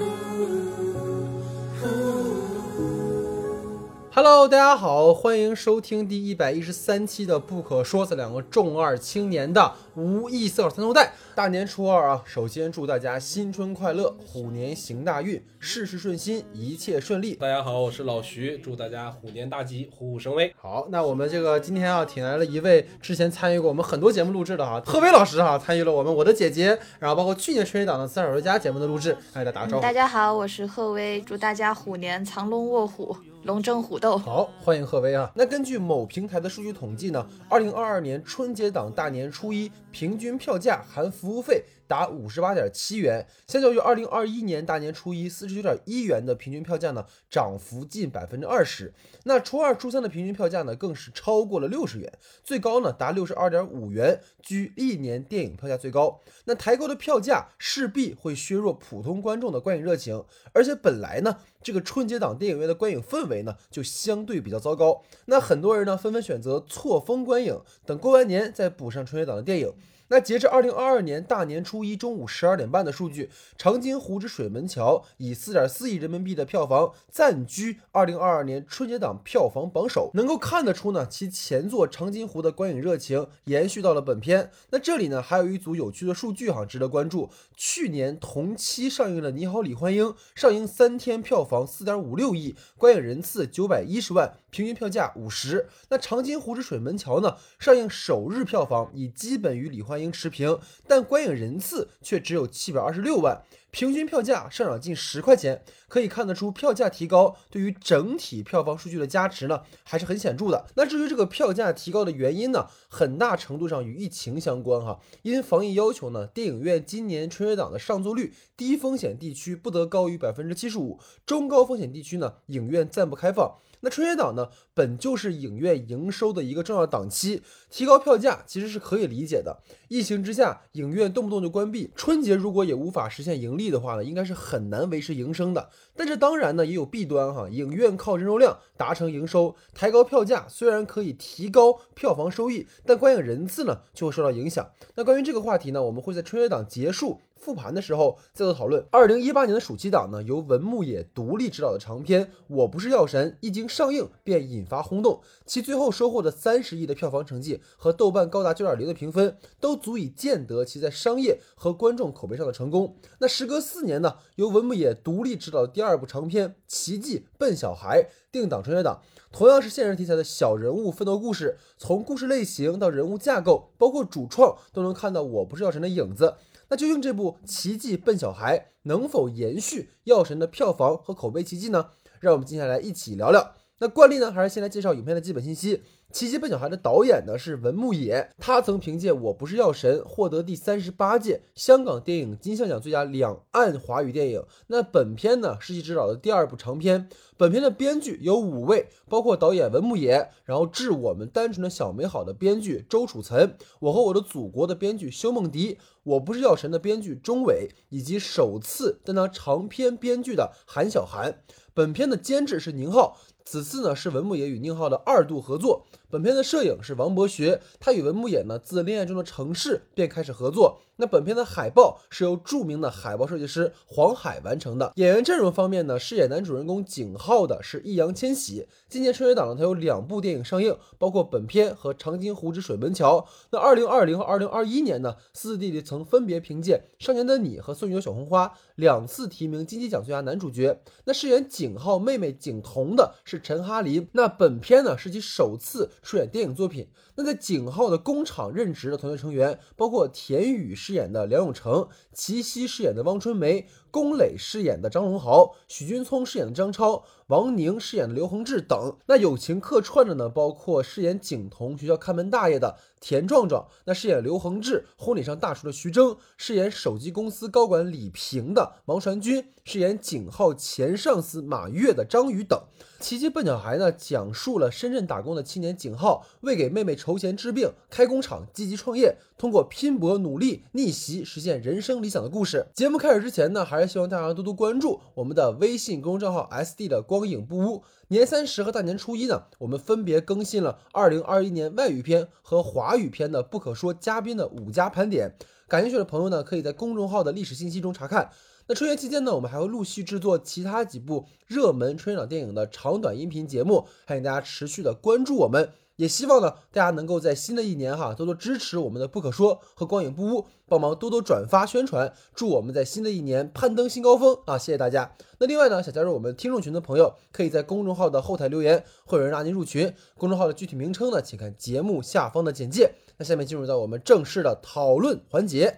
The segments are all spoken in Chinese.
呜呜 Hello，大家好，欢迎收听第一百一十三期的《不可说》这两个重二青年的无异色三头带。大年初二啊，首先祝大家新春快乐，虎年行大运，事事顺心，一切顺利。大家好，我是老徐，祝大家虎年大吉，虎虎生威。好，那我们这个今天啊，请来了一位之前参与过我们很多节目录制的哈，贺威老师哈，参与了我们我的姐姐，然后包括去年春节档的《三小时家》节目的录制，哎，大家打个招呼。大家好，我是贺威，祝大家虎年藏龙卧虎，龙争虎斗。好，欢迎贺威啊。那根据某平台的数据统计呢，二零二二年春节档大年初一平均票价含服务费达五十八点七元，相较于二零二一年大年初一四十九点一元的平均票价呢，涨幅近百分之二十。那初二、初三的平均票价呢，更是超过了六十元，最高呢达六十二点五元，居历年电影票价最高。那抬高的票价势必会削弱普通观众的观影热情，而且本来呢，这个春节档电影院的观影氛围呢就相对比较糟糕。那很多人呢纷纷选择错峰观影，等过完年再补上春节档的电影。那截至二零二二年大年初一中午十二点半的数据，《长津湖之水门桥》以四点四亿人民币的票房暂居二零二二年春节档票房榜首。能够看得出呢，其前作《长津湖》的观影热情延续到了本片。那这里呢，还有一组有趣的数据哈，值得关注。去年同期上映的《你好，李焕英》上映三天票房四点五六亿，观影人次九百一十万，平均票价五十。那《长津湖之水门桥》呢，上映首日票房已基本与李焕英持平，但观影人次却只有七百二十六万，平均票价上涨近十块钱。可以看得出，票价提高对于整体票房数据的加持呢，还是很显著的。那至于这个票价提高的原因呢，很大程度上与疫情相关哈。因防疫要求呢，电影院今年春节档的上座率，低风险地区不得高于百分之七十五，中高风险地区呢，影院暂不开放。那春节档呢，本就是影院营收的一个重要档期，提高票价其实是可以理解的。疫情之下，影院动不动就关闭，春节如果也无法实现盈利的话呢，应该是很难维持营生的。但这当然呢也有弊端哈，影院靠人流量达成营收，抬高票价虽然可以提高票房收益，但观影人次呢就会受到影响。那关于这个话题呢，我们会在春节档结束。复盘的时候再做讨论。二零一八年的暑期档呢，由文牧野独立执导的长片《我不是药神》一经上映便引发轰动，其最后收获的三十亿的票房成绩和豆瓣高达九点零的评分，都足以见得其在商业和观众口碑上的成功。那时隔四年呢，由文牧野独立执导的第二二部长片《奇迹笨小孩》定档春节档，同样是现实题材的小人物奋斗故事，从故事类型到人物架构，包括主创都能看到《我不是药神》的影子。那究竟这部《奇迹笨小孩》能否延续《药神》的票房和口碑奇迹呢？让我们接下来一起聊聊。那惯例呢，还是先来介绍影片的基本信息。《奇迹笨小孩》的导演呢是文牧野，他曾凭借《我不是药神》获得第三十八届香港电影金像奖最佳两岸华语电影。那本片呢是其执导的第二部长片。本片的编剧有五位，包括导演文牧野，然后致我们单纯的小美好的编剧周楚岑，我和我的祖国的编剧修梦迪，我不是药神的编剧钟伟，以及首次担当长篇编剧的韩小涵。本片的监制是宁浩。此次呢是文牧野与宁浩的二度合作。本片的摄影是王博学，他与文牧野呢自《恋爱中的城市》便开始合作。那本片的海报是由著名的海报设计师黄海完成的。演员阵容方面呢，饰演男主人公景浩的是易烊千玺。今年春节档呢，他有两部电影上映，包括本片和《长津湖之水门桥》。那二零二零和二零二一年呢，四弟弟曾分别凭借《少年的你》和《送你的小红花》两次提名金鸡奖最佳男主角。那饰演景浩妹妹景彤的是陈哈林。那本片呢是其首次。出演电影作品。那在景浩的工厂任职的团队成员，包括田雨饰演的梁永成，齐溪饰演的汪春梅，龚磊饰演的张荣豪，许君聪饰演的张超，王宁饰演的刘恒志等。那友情客串的呢，包括饰演景彤学校看门大爷的田壮壮，那饰演刘恒志婚礼上大厨的徐峥，饰演手机公司高管李平的王传君，饰演景浩前上司马跃的张宇等。奇迹笨小孩呢，讲述了深圳打工的青年景浩为给妹妹筹钱治病、开工厂、积极创业，通过拼搏努力逆袭实现人生理想的故事。节目开始之前呢，还是希望大家多多关注我们的微信公众号 S D 的光影不污。年三十和大年初一呢，我们分别更新了二零二一年外语片和华语片的不可说嘉宾的五家盘点。感兴趣的朋友呢，可以在公众号的历史信息中查看。那春节期间呢，我们还会陆续制作其他几部热门春节档电影的长短音频节目，欢迎大家持续的关注我们。也希望呢，大家能够在新的一年哈，多多支持我们的不可说和光影不污，帮忙多多转发宣传，祝我们在新的一年攀登新高峰啊！谢谢大家。那另外呢，想加入我们听众群的朋友，可以在公众号的后台留言，会有人拉您入群。公众号的具体名称呢，请看节目下方的简介。那下面进入到我们正式的讨论环节。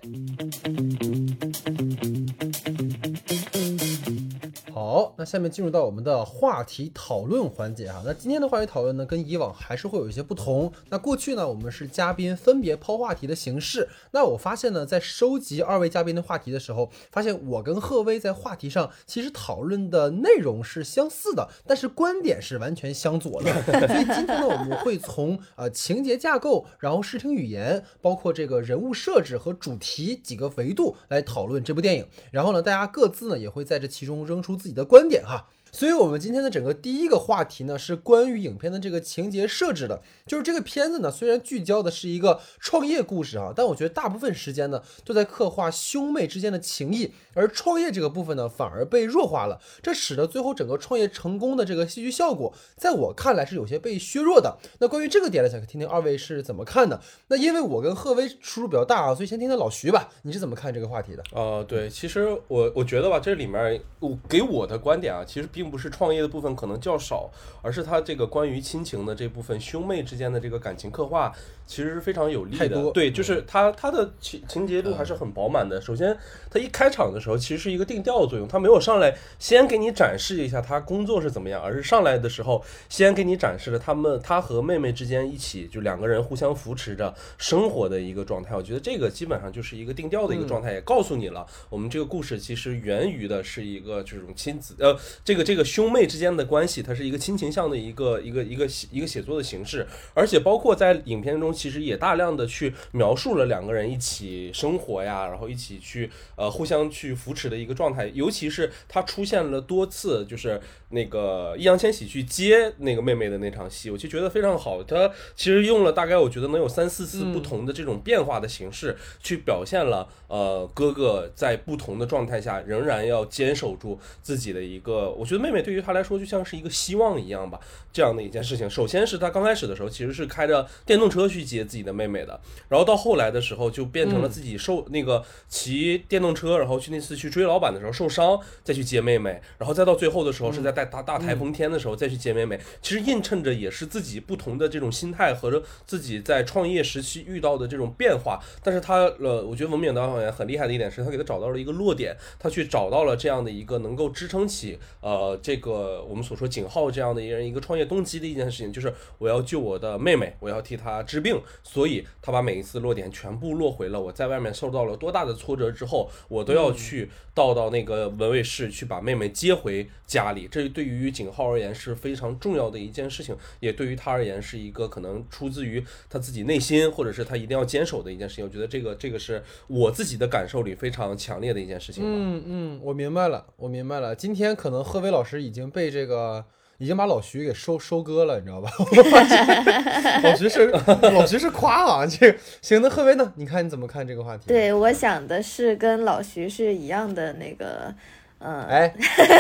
好，那下面进入到我们的话题讨论环节啊。那今天的话题讨论呢，跟以往还是会有一些不同。那过去呢，我们是嘉宾分别抛话题的形式。那我发现呢，在收集二位嘉宾的话题的时候，发现我跟贺威在话题上其实讨论的内容是相似的，但是观点是完全相左的。所以今天呢，我们会从呃情节架构，然后视听语言，包括这个人物设置和主题几个维度来讨论这部电影。然后呢，大家各自呢也会在这其中扔出自己的观点哈。所以，我们今天的整个第一个话题呢，是关于影片的这个情节设置的。就是这个片子呢，虽然聚焦的是一个创业故事啊，但我觉得大部分时间呢，都在刻画兄妹之间的情谊，而创业这个部分呢，反而被弱化了。这使得最后整个创业成功的这个戏剧效果，在我看来是有些被削弱的。那关于这个点呢，想听听二位是怎么看的？那因为我跟贺威出入比较大啊，所以先听听老徐吧，你是怎么看这个话题的？呃，对，其实我我觉得吧，这里面我给我的观点啊，其实比并不是创业的部分可能较少，而是他这个关于亲情的这部分兄妹之间的这个感情刻画，其实是非常有力的。对，就是他他的情情节度还是很饱满的。首先，他一开场的时候其实是一个定调的作用，他没有上来先给你展示一下他工作是怎么样，而是上来的时候先给你展示了他们他和妹妹之间一起就两个人互相扶持着生活的一个状态。我觉得这个基本上就是一个定调的一个状态，也告诉你了，我们这个故事其实源于的是一个这种亲子呃这个这个兄妹之间的关系，它是一个亲情向的一个一个一个一个写作的形式，而且包括在影片中，其实也大量的去描述了两个人一起生活呀，然后一起去呃互相去扶持的一个状态，尤其是他出现了多次，就是那个易烊千玺去接那个妹妹的那场戏，我就觉得非常好。他其实用了大概我觉得能有三四次不同的这种变化的形式，去表现了呃哥哥在不同的状态下仍然要坚守住自己的一个，我觉得妹妹对于他来说就像是一个希望一样吧，这样的一件事情。首先是他刚开始的时候其实是开着电动车去接自己的妹妹的，然后到后来的时候就变成了自己受、那个骑电动车，然后去那次去追老板的时候受伤，再去接妹妹，然后再到最后的时候是在带大大台风天的时候再去接妹妹，其实映衬着也是自己不同的这种心态和自己在创业时期遇到的这种变化。但是他呃，我觉得文敏导演很厉害的一点是他给他找到了一个落点，他去找到了这样的一个能够支撑起呃这个我们所说景浩这样的一个人一个创业动机的一件事情，就是我要救我的妹妹，我要替她治病，所以他把每一次落点全部落回了我在外面受到了多大的挫折之后，我都要去到到那个文卫室去把妹妹接回家里。这对于景浩而言是非常重要的一件事情，也对于他而言是一个可能出自于他自己内心，或者是他一定要坚守的一件事情。我觉得这个这个是我自己的感受里非常强烈的一件事情。嗯嗯，我明白了，我明白了。今天可能贺威老师已经被这个已经把老徐给收收割了，你知道吧？老徐是老徐是夸啊，这个行。那贺威呢？你看你怎么看这个话题？，对，我想的是跟老徐是一样的那个，嗯、哎，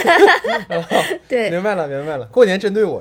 对，明白了，明白了。过年针对我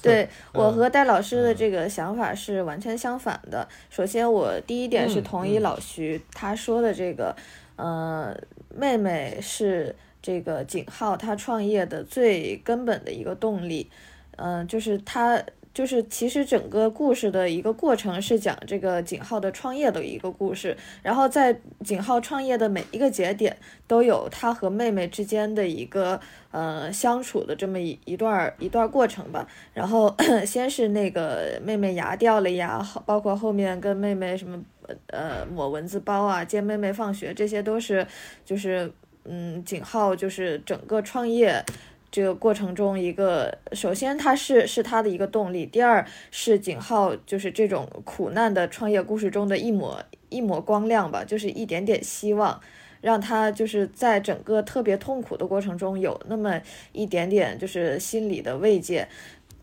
对我和戴老师的这个想法是完全相反的。首先，我第一点是嗯同意老徐他说的这个，呃，妹妹是这个景浩他创业的最根本的一个动力，嗯、就是他。就是其实整个故事的一个过程是讲这个景浩的创业的一个故事，然后在景浩创业的每一个节点都有他和妹妹之间的一个呃相处的这么一一段一段过程吧。然后 先是那个妹妹牙掉了呀，好包括后面跟妹妹什么呃抹蚊子包啊，接妹妹放学，这些都是就是嗯景浩就是整个创业。这个过程中，一个首先它是是他的一个动力，第二是景浩就是这种苦难的创业故事中的一抹一抹光亮吧，就是一点点希望，让他就是在整个特别痛苦的过程中有那么一点点就是心理的慰藉。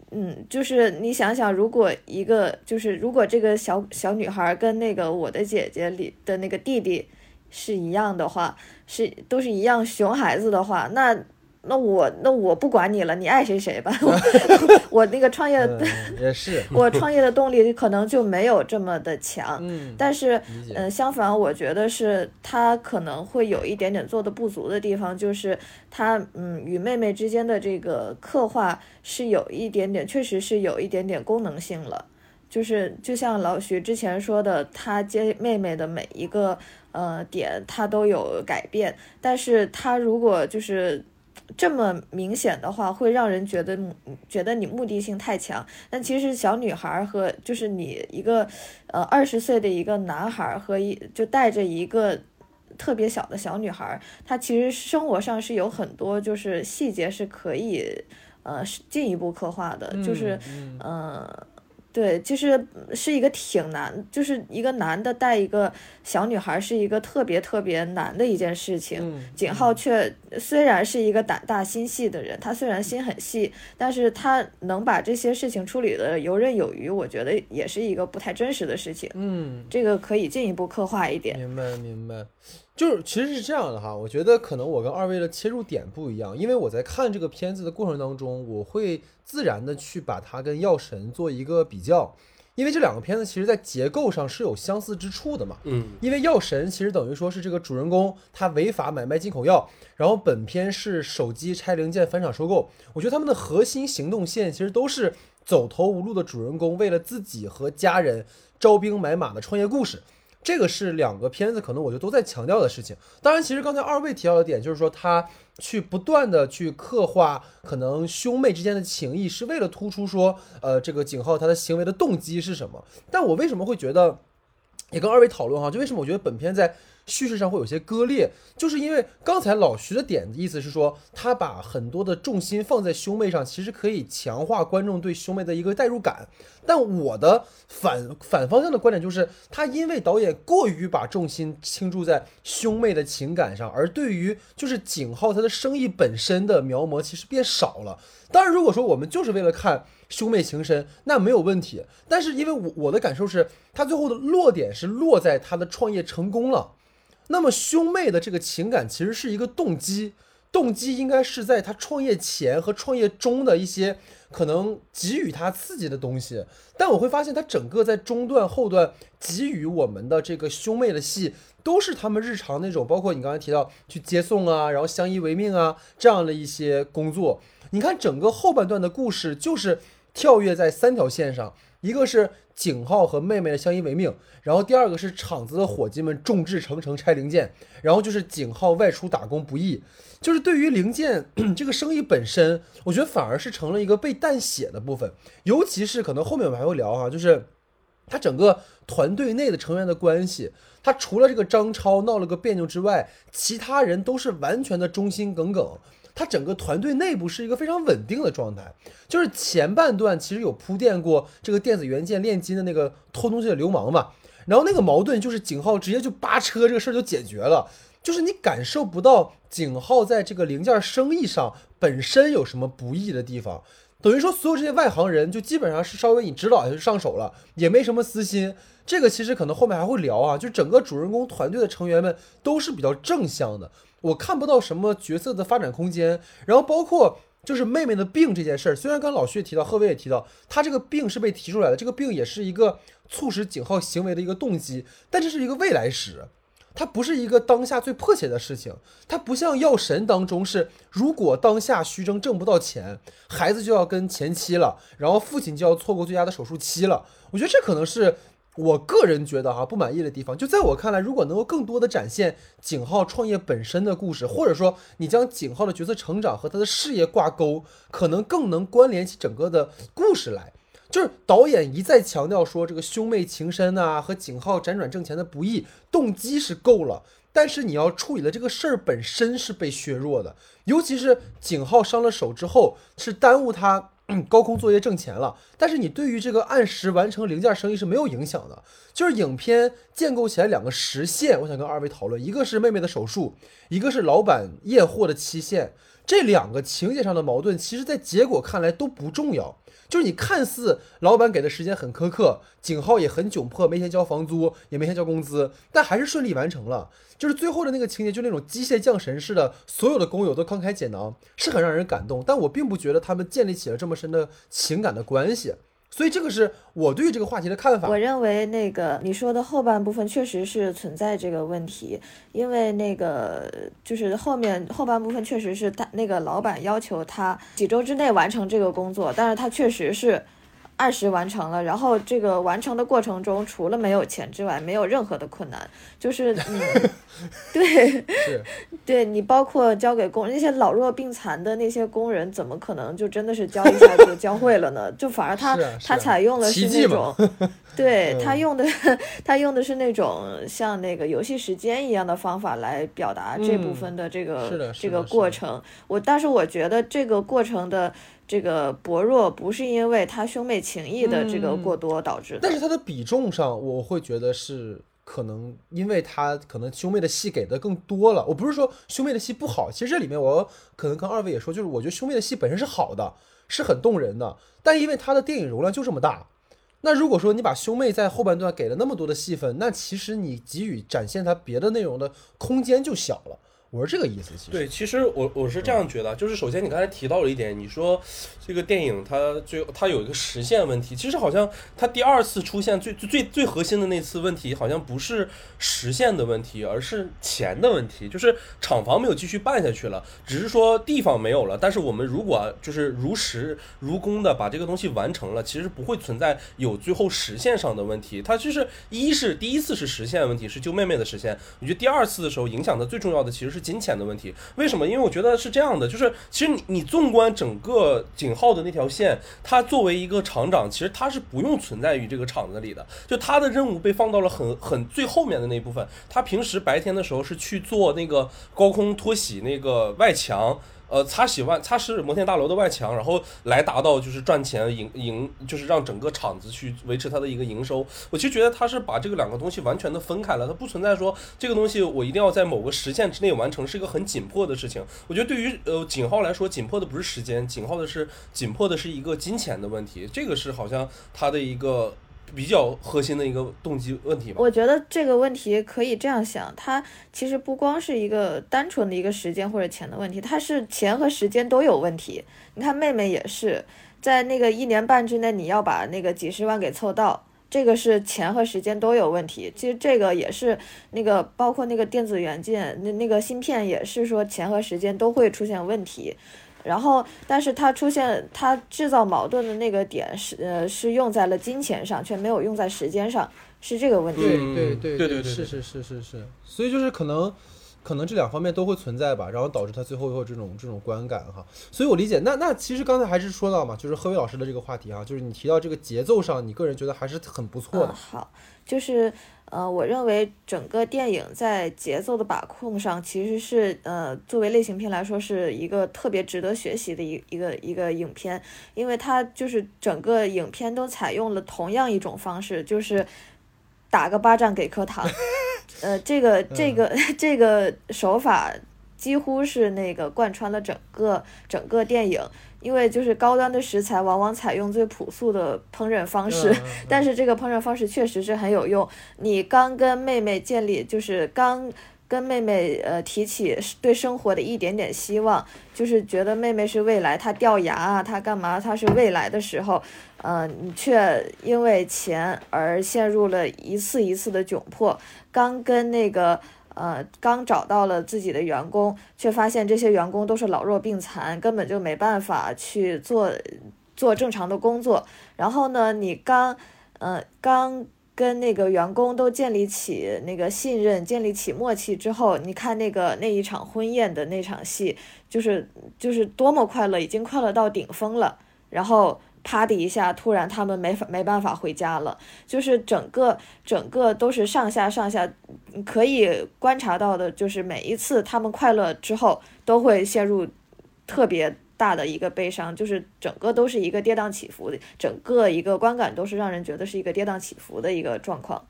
嗯，就是你想想，如果一个就是如果这个小小女孩跟那个我的姐姐里的那个弟弟是一样的话，是都是一样熊孩子的话，那那我那我不管你了，你爱谁谁吧。我我那个创业，嗯，也是，我创业的动力可能就没有这么的强。嗯，但是，嗯、相反，我觉得是他可能会有一点点做的不足的地方，就是他，嗯，与妹妹之间的这个刻画是有一点点，确实是有一点点功能性了。就是就像老徐之前说的，他接妹妹的每一个呃点，他都有改变，但是他如果就是。这么明显的话，会让人觉得觉得你目的性太强。但其实小女孩和就是你一个呃二十岁的一个男孩儿和一就带着一个特别小的小女孩儿，她其实生活上是有很多就是细节是可以呃进一步刻画的，就是嗯呃。对，就是是一个挺难，就是一个男的带一个小女孩，是一个特别特别难的一件事情。嗯景浩却虽然是一个胆大心细的人，他虽然心很细，但是他能把这些事情处理的游刃有余，我觉得也是一个不太真实的事情。嗯，这个可以进一步刻画一点。明白明白，就是其实是这样的哈，我觉得可能我跟二位的切入点不一样，因为我在看这个片子的过程当中，我会自然的去把它跟《药神》做一个比较，因为这两个片子其实在结构上是有相似之处的嘛。嗯，因为《药神》其实等于说是这个主人公他违法买卖进口药，然后本片是手机拆零件返厂收购。我觉得他们的核心行动线其实都是走投无路的主人公为了自己和家人招兵买马的创业故事。这个是两个片子可能我就都在强调的事情。当然，其实刚才二位提到的点就是说，他去不断的去刻画可能兄妹之间的情谊，是为了突出说，呃，这个景浩他的行为的动机是什么。但我为什么会觉得？也跟二位讨论哈，就为什么我觉得本片在叙事上会有些割裂，就是因为刚才老徐的点的意思是说，他把很多的重心放在兄妹上，其实可以强化观众对兄妹的一个代入感。但我的反反方向的观点就是，他因为导演过于把重心倾注在兄妹的情感上，而对于就是景浩他的生意本身的描摹其实变少了。当然，如果说我们就是为了看兄妹情深，那没有问题。但是因为我我的感受是，他最后的落点是落在他的创业成功了。那么兄妹的这个情感其实是一个动机，动机应该是在他创业前和创业中的一些可能给予他刺激的东西。但我会发现，他整个在中段后段给予我们的这个兄妹的戏，都是他们日常那种，包括你刚才提到去接送啊，然后相依为命啊这样的一些工作。你看整个后半段的故事就是跳跃在三条线上，一个是景浩和妹妹的相依为命，然后第二个是厂子的伙计们众志成城拆零件，然后就是景浩外出打工不易。就是对于零件 这个生意本身，我觉得反而是成了一个被淡写的部分，尤其是可能后面我们还会聊哈、就是他整个团队内的成员的关系，他除了这个张超闹了个别扭之外，其他人都是完全的忠心耿耿。他整个团队内部是一个非常稳定的状态，就是前半段其实有铺垫过这个电子元件炼金的那个偷东西的流氓嘛，然后那个矛盾就是景浩直接就扒车这个事儿就解决了，就是你感受不到景浩在这个零件生意上本身有什么不易的地方，等于说所有这些外行人就基本上是稍微你指导一下就上手了，也没什么私心。这个其实可能后面还会聊啊，就整个主人公团队的成员们都是比较正向的，我看不到什么角色的发展空间。然后包括就是妹妹的病这件事儿，虽然刚老徐提到，贺威也提到，他这个病是被提出来的，这个病也是一个促使井浩行为的一个动机，但这是一个未来史。它不是一个当下最迫切的事情，它不像《药神》当中是，如果当下徐峥挣不到钱，孩子就要跟前妻了，然后父亲就要错过最佳的手术期了。我觉得这可能是我个人觉得哈不满意的地方。就在我看来，如果能够更多的展现景浩创业本身的故事，或者说你将景浩的角色成长和他的事业挂钩，可能更能关联起整个的故事来。就是导演一再强调说，这个兄妹情深啊和景浩辗转挣钱的不易，动机是够了，但是你要处理的这个事儿本身是被削弱的，尤其是景浩伤了手之后，是耽误他。高空作业挣钱了，但是你对于这个按时完成零件生意是没有影响的。就是影片建构起来两个实线，我想跟二位讨论，一个是妹妹的手术，一个是老板验货的期限。这两个情节上的矛盾，其实在结果看来都不重要。就是你看似老板给的时间很苛刻，景浩也很窘迫，没钱交房租，也没钱交工资，但还是顺利完成了。就是最后的那个情节，就那种机械降神似的，所有的工友都慷慨解囊，是很让人感动。但我并不觉得他们建立起了这么深的情感的关系。所以这个是我对这个话题的看法。我认为那个你说的后半部分确实是存在这个问题，因为那个就是后面后半部分确实是他那个老板要求他几周之内完成这个工作，但是他确实是。按时完成了，然后这个完成的过程中，除了没有钱之外，没有任何的困难。就是你，对，对你包括交给工那些老弱病残的那些工人，怎么可能就真的是教一下就教会了呢？就反而他他采用的是那种，对他用的他用的是那种像那个游戏时间一样的方法来表达这部分的这个这个过程。我但是我觉得这个过程的。这个薄弱不是因为他兄妹情谊的这个过多导致的，但是他的比重上，我会觉得是可能因为他可能兄妹的戏给的更多了。我不是说兄妹的戏不好，其实这里面我可能跟二位也说，就是我觉得兄妹的戏本身是好的，是很动人的，但因为他的电影容量就这么大，那如果说你把兄妹在后半段给了那么多的戏份，那其实你给予展现他别的内容的空间就小了。我是这个意思，其实对，其实我我是这样觉得，就是首先你刚才提到了一点，你说这个电影它最它有一个实现问题，其实好像它第二次出现最最最核心的那次问题，好像不是实现的问题，而是钱的问题，就是厂房没有继续办下去了，只是说地方没有了，但是我们如果就是如实如工的把这个东西完成了，其实不会存在有最后实现上的问题，它就是一是第一次是实现问题，是救妹妹的实现，我觉得第二次的时候影响的最重要的其实是。金钱的问题，为什么？因为我觉得是这样的，就是其实你你纵观整个景浩的那条线，他作为一个厂长，其实他是不用存在于这个厂子里的，就他的任务被放到了很很最后面的那一部分。他平时白天的时候是去做那个高空脱洗那个外墙。呃，擦洗外擦拭摩天大楼的外墙，然后来达到就是赚钱营营，就是让整个厂子去维持它的一个营收。我其实觉得他是把这个两个东西完全的分开了，它不存在说这个东西我一定要在某个时限之内完成，是一个很紧迫的事情。我觉得对于呃景浩来说，紧迫的不是时间，紧迫的是紧迫的是一个金钱的问题，这个是好像他的一个。比较核心的一个动机问题。我觉得这个问题可以这样想，它其实不光是一个单纯的一个时间或者钱的问题，它是钱和时间都有问题。你看妹妹也是在那个一年半之内，你要把那个几十万给凑到，这个是钱和时间都有问题。其实这个也是那个包括那个电子元件那那个芯片也是说钱和时间都会出现问题。然后，但是它出现它制造矛盾的那个点是呃是用在了金钱上，却没有用在时间上，是这个问题。对对对对对，是是是是是，所以就是可能可能这两方面都会存在吧，然后导致他最后有这种这种观感哈。所以我理解，那那其实刚才还是说到嘛，就是贺伟老师的这个话题啊，就是你提到这个节奏上，你个人觉得还是很不错的。好，就是。呃，我认为整个电影在节奏的把控上，其实是呃，作为类型片来说，是一个特别值得学习的一一个一个影片，因为它就是整个影片都采用了同样一种方式，就是打个巴掌给颗糖，呃，这个 这个这个手法几乎是那个贯穿了整个整个电影。因为就是高端的食材往往采用最朴素的烹饪方式，但是这个烹饪方式确实是很有用。你刚跟妹妹建立，就是刚跟妹妹呃提起对生活的一点点希望，就是觉得妹妹是未来，她掉牙啊，她干嘛，她是未来的时候，呃，你却因为钱而陷入了一次一次的窘迫。刚跟那个。呃，刚找到了自己的员工，却发现这些员工都是老弱病残，根本就没办法去做做正常的工作。然后呢，你刚，呃，刚跟那个员工都建立起那个信任，建立起默契之后，你看那个那一场婚宴的那场戏，就是就是多么快乐，已经快乐到顶峰了。然后。啪的一下，突然他们没法没办法回家了，就是整个整个都是上下上下，可以观察到的，就是每一次他们快乐之后，都会陷入特别大的一个悲伤，就是整个都是一个跌宕起伏的，整个一个观感都是让人觉得是一个跌宕起伏的一个状况。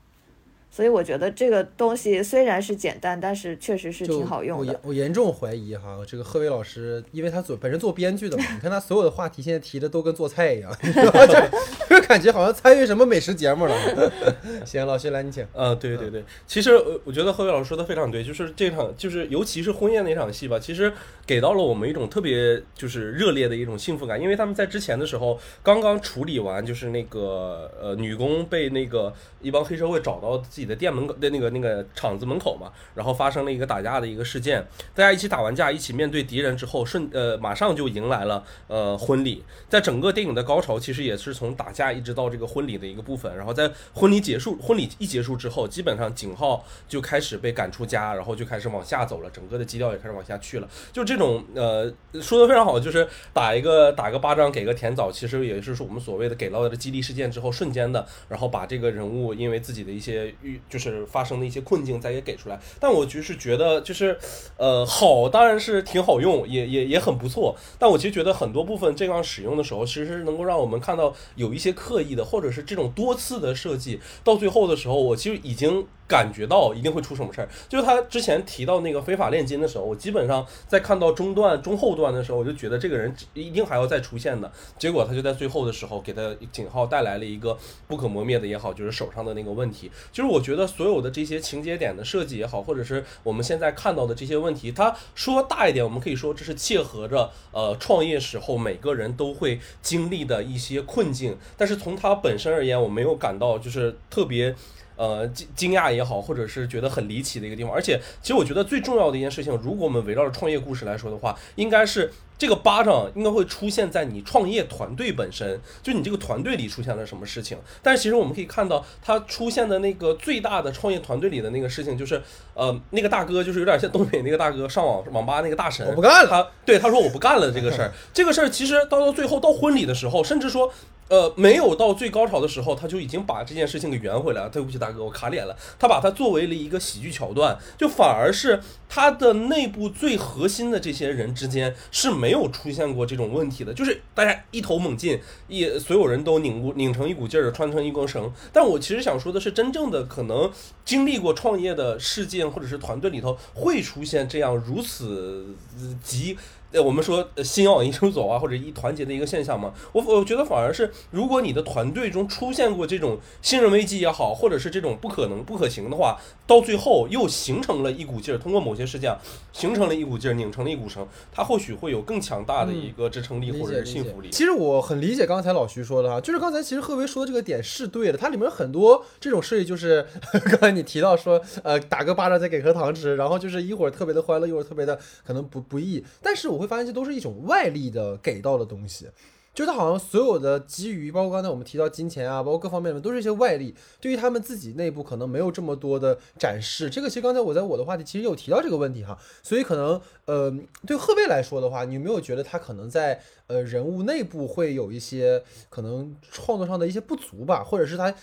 所以我觉得这个东西虽然是简单，但是确实是挺好用的我严。我严重怀疑哈，这个贺伟老师，因为他做本身做编剧的嘛，你看他所有的话题现在提的都跟做菜一样，感觉好像参与什么美食节目了。行，老徐来你请。呃，对对对，其实我我觉得何伟老师说的非常对，就是这场就是尤其是婚宴那场戏吧，其实给到了我们一种特别就是热烈的一种幸福感，因为他们在之前的时候刚刚处理完，就是那个呃女工被那个一帮黑社会找到自己的店门口的那个那个厂子门口嘛，然后发生了一个打架的一个事件，大家一起打完架，一起面对敌人之后，顺呃马上就迎来了呃婚礼，在整个电影的高潮其实也是从打架一直到这个婚礼的一个部分，然后在婚礼结束，婚礼一结束之后，基本上景浩就开始被赶出家，然后就开始往下走了，整个的基调也开始往下去了。就这种呃说的非常好，就是打一个打个巴掌给个甜枣，其实也是说我们所谓的给到的激励事件之后，瞬间的，然后把这个人物因为自己的一些遇就是发生的一些困境再给给出来。但我就是觉得就是呃好当然是挺好用，也也也很不错。但我其实觉得很多部分这样使用的时候，其实是能够让我们看到有一些可刻意的，或者是这种多次的设计，到最后的时候，我其实已经感觉到一定会出什么事儿。就是他之前提到那个非法炼金的时候，我基本上在看到中段、中后段的时候，我就觉得这个人一定还要再出现的。结果他就在最后的时候给他景浩带来了一个不可磨灭的也好，就是手上的那个问题。就是我觉得所有的这些情节点的设计也好，或者是我们现在看到的这些问题，他说大一点，我们可以说这是切合着呃创业时候每个人都会经历的一些困境。但是从他本身而言，我没有感到就是特别。呃，惊惊讶也好，或者是觉得很离奇的一个地方，而且其实我觉得最重要的一件事情，如果我们围绕着创业故事来说的话，应该是这个巴掌应该会出现在你创业团队本身，就你这个团队里出现了什么事情。但是其实我们可以看到，它出现的那个最大的创业团队里的那个事情，就是呃，那个大哥就是有点像东北那个大哥上网网吧那个大神，我不干了他对他说我不干了这个事儿，这个事儿其实到到最后到婚礼的时候，甚至说。呃，没有到最高潮的时候，他就已经把这件事情给圆回来了。对不起，大哥，我卡脸了。他把它作为了一个喜剧桥段，就反而是他的内部最核心的这些人之间是没有出现过这种问题的，就是大家一头猛进，一所有人都拧过拧成一股劲儿，穿成一根绳。但我其实想说的是，真正的可能经历过创业的事件或者是团队里头会出现这样如此急。我们说呃心要往一处走啊，或者一团结的一个现象嘛，我我觉得反而是，如果你的团队中出现过这种信任危机也好，或者是这种不可能、不可行的话，到最后又形成了一股劲儿，通过某些事件形成了一股劲儿，拧成了一股绳，它或许会有更强大的一个支撑力或者是信服力。其实我很理解刚才老徐说的哈，就是刚才其实贺威说的这个点是对的，它里面很多这种设计就是 刚才你提到说，呃，打个巴掌再给颗糖吃，然后就是一会儿特别的欢乐，一会儿特别的可能不不易，但是我会发现这都是一种外力的给到的东西。就是它好像所有的基于，包括刚才我们提到金钱啊，包括各方面的，都是一些外力，对于他们自己内部可能没有这么多的展示。这个其实刚才我在我的话题其实有提到这个问题哈，所以可能呃，对贺贝来说的话，你有没有觉得他可能在呃人物内部会有一些可能创作上的一些不足吧，或者是他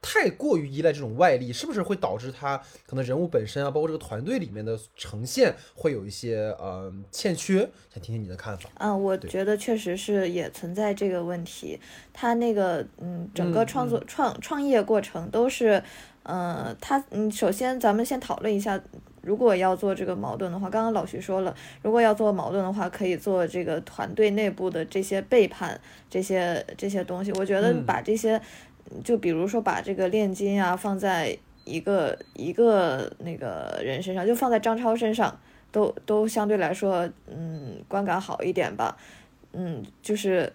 太过于依赖这种外力，是不是会导致他可能人物本身啊，包括这个团队里面的呈现会有一些呃欠缺？想听听你的看法。嗯，我觉得确实是也存在这个问题。他那个嗯，整个嗯创作、创创业过程都是，呃，他嗯，首先咱们先讨论一下，如果要做这个矛盾的话，刚刚老徐说了，如果要做矛盾的话，可以做这个团队内部的这些背叛，这些这些东西。我觉得嗯把这些，就比如说把这个炼金啊放在一个一个那个人身上，就放在张超身上，都都相对来说，嗯，观感好一点吧。嗯，就是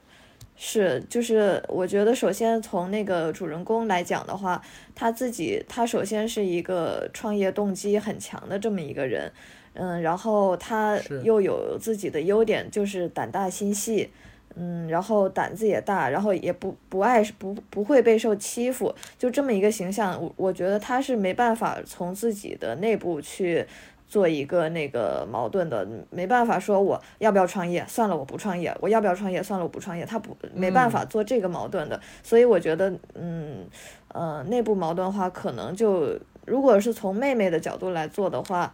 是就是，我觉得首先从那个主人公来讲的话，他自己他首先是一个创业动机很强的这么一个人，嗯，然后他又有自己的优点，就是胆大心细。嗯，然后胆子也大，然后也不不爱不不会被受欺负，就这么一个形象，我我觉得他是没办法从自己的内部去做一个那个矛盾的，没办法说我要不要创业，算了我不创业，我要不要创业，算了我不创业，他不没办法做这个矛盾的，所以我觉得，嗯呃，内部矛盾的话，可能就如果是从妹妹的角度来做的话，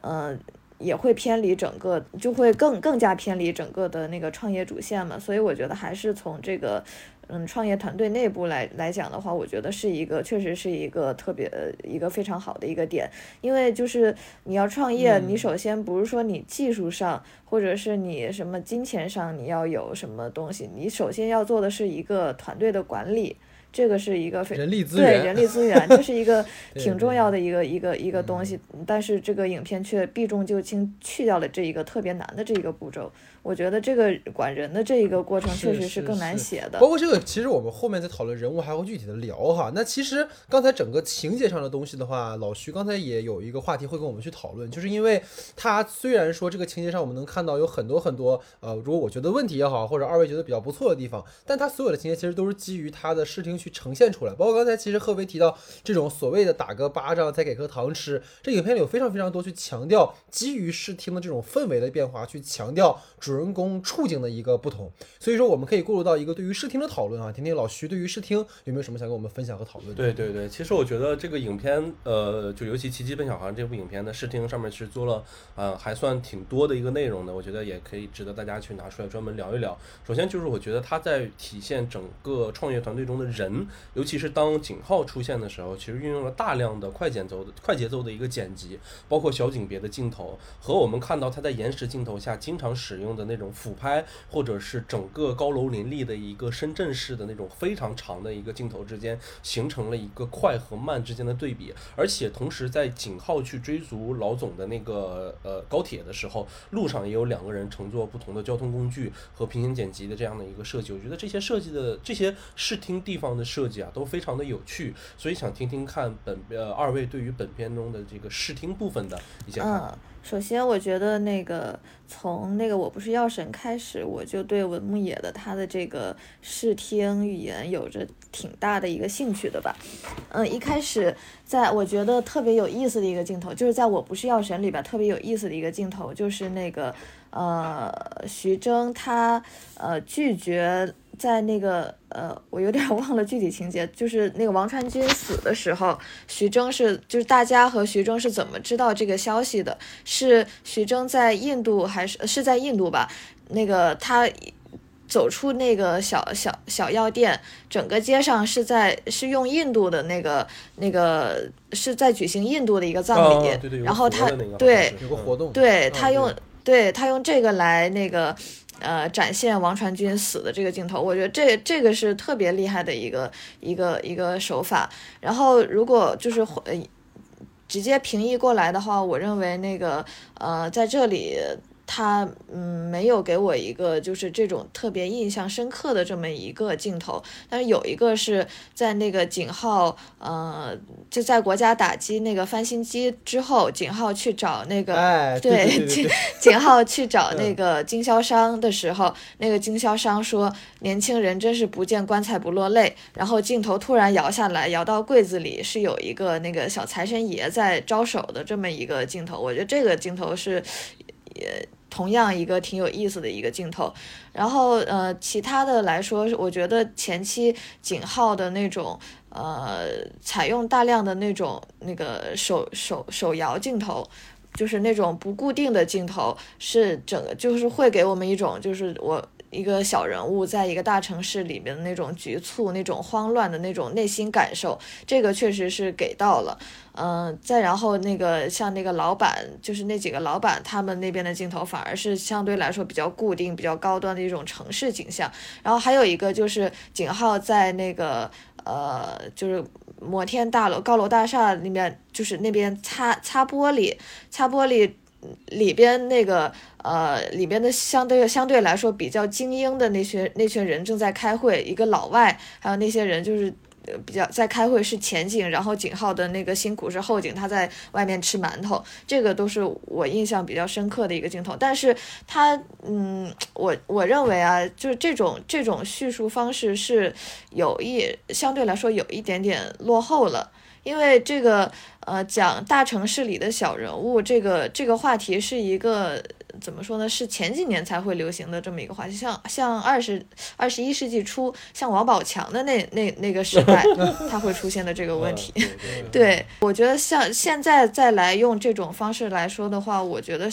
呃。也会偏离整个，就会更更加偏离整个的那个创业主线嘛。所以我觉得还是从这个。嗯，创业团队内部来来讲的话，我觉得是一个，确实是一个特别一个非常好的一个点，因为就是你要创业，你首先不是说你技术上，或者是你什么金钱上你要有什么东西，你首先要做的是一个团队的管理。这个是一个非人力资源，对人力资源，这是一个 挺重要的一个一个一个东西。但是这个影片却避重就轻，去掉了这一个特别难的这一个步骤。我觉得这个管人的这一个过程确实是更难写的。包括这个，其实我们后面在讨论人物还会具体的聊哈。那其实刚才整个情节上的东西的话，老徐刚才也有一个话题会跟我们去讨论，就是因为他虽然说这个情节上我们能看到有很多很多呃，如果我觉得问题也好，或者二位觉得比较不错的地方，但他所有的情节其实都是基于他的视听去呈现出来。包括刚才其实贺飞提到这种所谓的打个巴掌再给颗糖吃，这影片里有非常非常多去强调基于视听的这种氛围的变化，去强调主人公处境的一个不同。所以说我们可以过渡到一个对于视听的讨论啊，听听老徐对于视听有没有什么想跟我们分享和讨论？对对对，其实我觉得这个影片，呃，就尤其《奇迹笨小孩》这部影片的视听上面是做了呃还算挺多的一个内容的，我觉得也可以值得大家去拿出来专门聊一聊。首先就是我觉得他在体现整个创业团队中的人，尤其是当景浩出现的时候，其实运用了大量的快节奏的快节奏的一个剪辑，包括小景别的镜头和我们看到他在延时镜头下经常使用的那种俯拍，或者是整个高楼林立的一个深圳式的那种非常长的一个镜头之间，形成了一个快和慢之间的对比。而且同时在景浩去追逐老总的那个呃高铁的时候，路上也有两个人乘坐不同的交通工具和平行剪辑的这样的一个设计。我觉得这些设计的这些视听地方的设计啊，都非常的有趣，所以想听听看本呃二位对于本片中的这个视听部分的一些看法。首先我觉得那个从那个我不是药神开始，我就对文牧野的他的这个视听语言有着挺大的一个兴趣的吧。嗯，一开始在我觉得特别有意思的一个镜头，就是在我不是药神里边特别有意思的一个镜头，就是那个呃徐峥他呃拒绝。在那个呃，我有点 忘了具体情节，就是那个王传君死的时候，徐峥是就是大家和徐峥是怎么知道这个消息的？是徐峥在印度还是是在印度吧？那个他走出那个小小小药店，整个街上是在是用印度的那个那个是在举行印度的一个葬礼，然后他对有个活动，对他用对他用这个来那个。呃，展现王传君死的这个镜头，我觉得这这个是特别厉害的一个一个一个手法。然后，如果就是直接平移过来的话，我认为那个呃，在这里。他嗯没有给我一个就是这种特别印象深刻的这么一个镜头，但是有一个是在那个景浩呃就在国家打击那个翻新机之后，景浩去找那个对景景浩去找那个经销商的时候，那个经销商说年轻人真是不见棺材不落泪，然后镜头突然摇下来，摇到柜子里是有一个那个小财神爷在招手的这么一个镜头，我觉得这个镜头是也。同样一个挺有意思的一个镜头，然后呃，其他的来说，我觉得前期井号的那种呃，采用大量的那种那个手手手摇镜头，就是那种不固定的镜头，是整个就是会给我们一种就是我。一个小人物在一个大城市里面的那种局促、那种慌乱的那种内心感受，这个确实是给到了。嗯，再然后那个像那个老板，就是那几个老板，他们那边的镜头反而是相对来说比较固定、比较高端的一种城市景象。然后还有一个就是景浩在那个呃，就是摩天大楼、高楼大厦里面，就是那边擦擦玻璃、擦玻璃。里边那个呃，里边的相对相对来说比较精英的那些那群人正在开会，一个老外，还有那些人就是比较在开会是前景，然后景浩的那个辛苦是后景，他在外面吃馒头，这个都是我印象比较深刻的一个镜头。但是他嗯，我我认为啊，就是这种这种叙述方式是有一相对来说有一点点落后了。因为这个呃讲大城市里的小人物，这个这个话题是一个怎么说呢？是前几年才会流行的这么一个话题。像像二十二十一世纪初，像王宝强的那那那个时代，他会出现的这个问题。对，我觉得像现在再来用这种方式来说的话，我觉得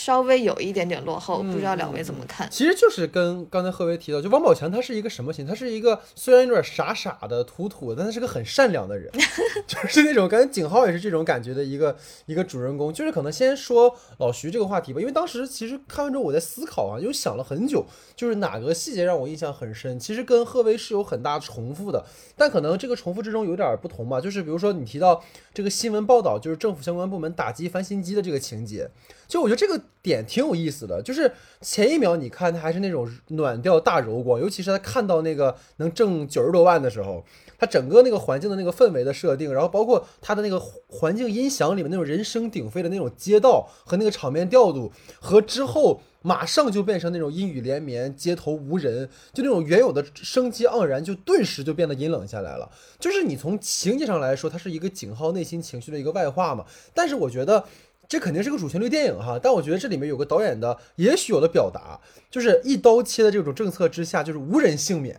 稍微有一点点落后，不知道两位怎么看？其实就是跟刚才贺威提到，就王宝强他是一个什么型？他是一个虽然有点傻傻的、土土的，但他是个很善良的人，就是那种感觉。景浩也是这种感觉的一个一个主人公。就是可能先说老徐这个话题吧，因为当时其实看完之后我在思考啊，又想了很久，就是哪个细节让我印象很深。其实跟贺威是有很大重复的，但可能这个重复之中有点不同吧。就是比如说你提到这个新闻报道，就是政府相关部门打击翻新机的这个情节，就我觉得这个点挺有意思的，就是前一秒你看他还是那种暖调大柔光，尤其是他看到那个能挣九十多万的时候，他整个那个环境的那个氛围的设定，然后包括他的那个环境音响里面那种人声鼎沸的那种街道和那个场面调度，和之后马上就变成那种阴雨连绵、街头无人，就那种原有的生机盎然，就顿时就变得阴冷下来了。就是你从情节上来说，它是一个景浩内心情绪的一个外化嘛，但是我觉得。这肯定是个主旋律电影哈，但我觉得这里面有个导演的也许有的表达，就是一刀切的这种政策之下，就是无人幸免。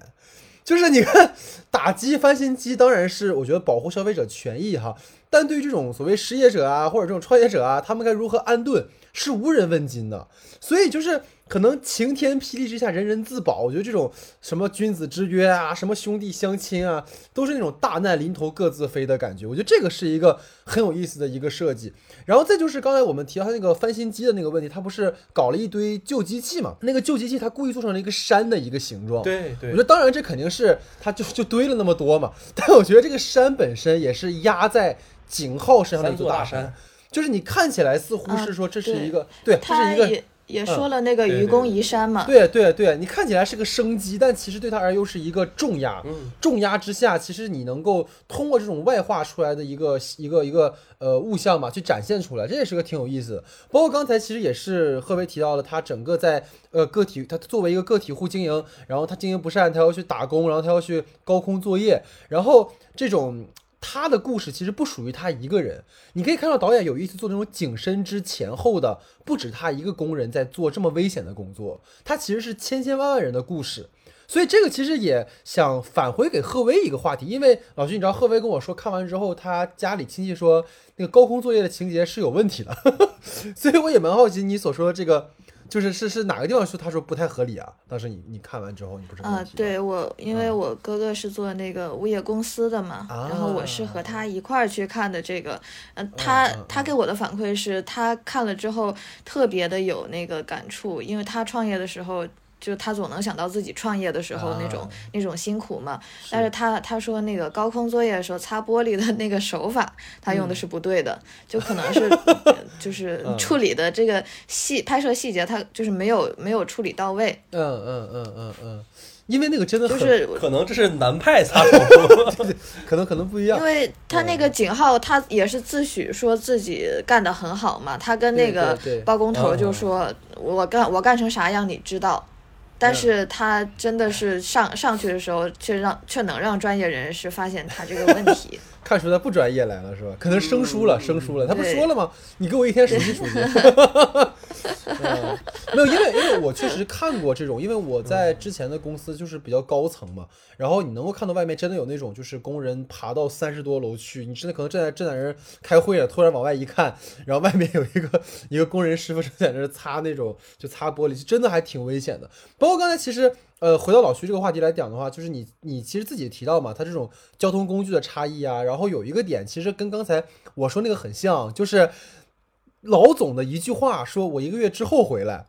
就是你看，打击翻新机当然是我觉得保护消费者权益哈，但对于这种所谓失业者啊或者这种创业者啊，他们该如何安顿是无人问津的。所以就是可能晴天霹雳之下人人自保，我觉得这种什么君子之约啊，什么兄弟相亲啊，都是那种大难临头各自飞的感觉。我觉得这个是一个很有意思的一个设计。然后再就是刚才我们提到他那个翻新机的那个问题，他不是搞了一堆旧机器嘛？那个旧机器他故意做成了一个山的一个形状。对对我觉得当然这肯定是他就就堆了那么多嘛，但我觉得这个山本身也是压在景浩身上的一座大山，就是你看起来似乎是说这是一个、对，这他是一个也也说了那个愚公移山嘛，对对对，你看起来是个生机，但其实对他而言又是一个重压。嗯重压之下，其实你能够通过这种外化出来的一个一个一个呃物象嘛，去展现出来，这也是个挺有意思的。包括刚才其实也是贺威提到了，他整个在呃个体，他作为一个个体户经营，然后他经营不善，他要去打工，然后他要去高空作业，然后这种。他的故事其实不属于他一个人，你可以看到导演有意思做那种景深之前后的，不止他一个工人在做这么危险的工作，他其实是千千万万人的故事。所以这个其实也想返回给贺威一个话题，因为老徐，你知道贺威跟我说看完之后，他家里亲戚说那个高空作业的情节是有问题的，所以我也蛮好奇你所说的这个，就是是是哪个地方说他说不太合理啊？当时你你看完之后，你不是啊，对我，因为我哥哥是做那个物业公司的嘛，然后我是和他一块儿去看的这个，嗯、他他给我的反馈是他看了之后特别的有那个感触，因为他创业的时候。就他总能想到自己创业的时候那种、啊。那种辛苦嘛，但是他他说那个高空作业的时候擦玻璃的那个手法，他用的是不对的，就可能是呃 就是嗯。处理的这个细拍摄细节，他就是没有没有处理到位，嗯嗯嗯嗯嗯，因为那个真的很就是可能这是南派擦 可能可能不一样因，为。他那个景浩，他也是自诩说自己干得很好嘛，他跟那个包工头嗯就说：“我干我干成啥样你知道。”但是他真的是上上去的时候，却让却能让专业人士发现他这个问题。看出他不专业来了是吧？可能生疏了，生疏了。他不对说了吗？你给我一天熟悉熟悉。嗯没有，因为因为我确实看过这种，因为我在之前的公司就是比较高层嘛，然后你能够看到外面真的有那种就是工人爬到三十多楼去，你真的可能正在正在那儿开会了，突然往外一看，然后外面有一个一个工人师傅正在那儿擦那种就擦玻璃，就真的还挺危险的。包括刚才其实。呃，回到老徐这个话题来讲的话，就是你你其实自己提到嘛，它这种交通工具的差异啊，然后有一个点其实跟刚才我说那个很像，就是老总的一句话，说我一个月之后回来，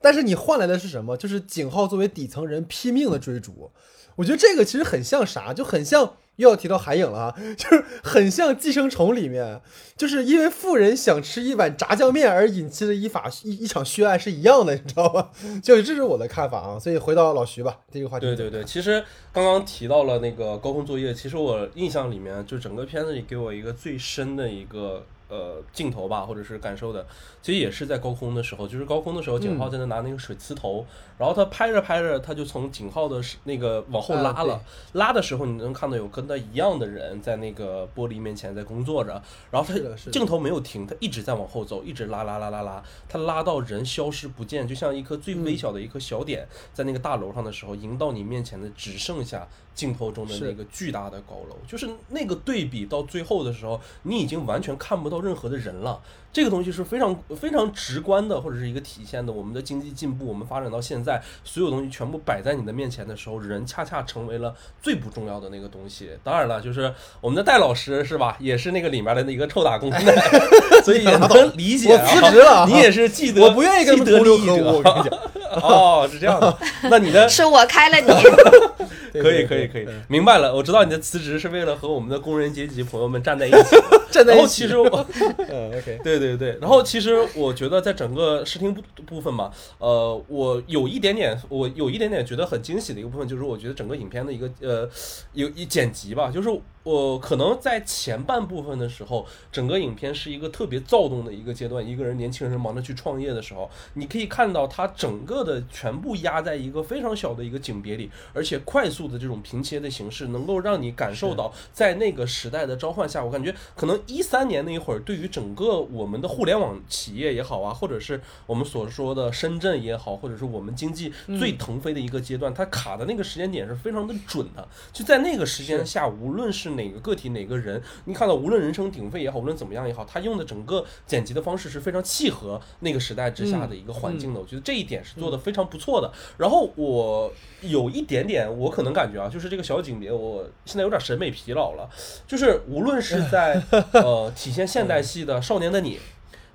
但是你换来的是什么？就是景浩作为底层人拼命的追逐，我觉得这个其实很像啥，就很像又要提到海影了啊，就是很像《寄生虫》里面，就是因为富人想吃一碗炸酱面而引起的一法一一场血案是一样的，你知道吧？就这是我的看法啊。所以回到老徐吧，这个话题。对对对，其实刚刚提到了那个高空作业，其实我印象里面就整个片子里给我一个最深的一个呃镜头吧，或者是感受的，其实也是在高空的时候，就是高空的时候，景浩在那拿那个水磁头，然后他拍着拍着，他就从景浩的那个往后拉啊了，拉的时候你能看到有跟他一样的人在那个玻璃面前在工作着，然后他镜头没有停，他一直在往后走，一直拉拉拉拉拉，他拉到人消失不见，就像一颗最嗯。微小的一颗小点，在那个大楼上的时候，迎到你面前的只剩下镜头中的那个巨大的高楼，就是那个对比到最后的时候，你已经完全看不到任何的人了。这个东西是非常非常直观的，或者是一个体现的我们的经济进步，我们发展到现在，所有东西全部摆在你的面前的时候，人恰恰成为了最不重要的那个东西。当然了，就是我们的戴老师是吧，也是那个里面的一个臭打工的，所以也能理解、我啊。辞职了啊你也是既得，我不愿意跟得利益者。流合污，我跟你讲，哦，是这样的。那你的是我开了你，可以可以可以，明白了。我知道你的辞职是为了和我们的工人阶级朋友们站在一起。站在一起然后其，实我，嗯，OK，对对对对，然后其实我觉得在整个视听部部分嘛，呃，我有一点点，我有一点点觉得很惊喜的一个部分，就是我觉得整个影片的一个呃，有一剪辑吧，就是我可能在前半部分的时候，整个影片是一个特别躁动的一个阶段，一个人年轻人忙着去创业的时候，你可以看到他整个的全部压在一个非常小的一个景别里，而且快速的这种平切的形式，能够让你感受到在那个时代的召唤下，我感觉可能一三年那一会儿，对于整个我们的互联网企业也好啊，或者是我们所说的深圳也好，或者是我们经济最腾飞的一个阶段，它卡的那个时间点是非常的准的。就在那个时间下，无论是哪个个体哪个人，你看到无论人声鼎沸也好，无论怎么样也好，他用的整个剪辑的方式是非常契合那个时代之下的一个环境的。我觉得这一点是做的非常不错的。然后我有一点点，我可能感觉啊，就是这个小景别，我现在有点审美疲劳了。就是无论是在 呃体现现代戏的《少年的你》，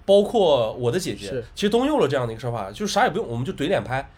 包括我的姐姐，其实都用了这样的一个说法，就是啥也不用，我们就怼脸拍。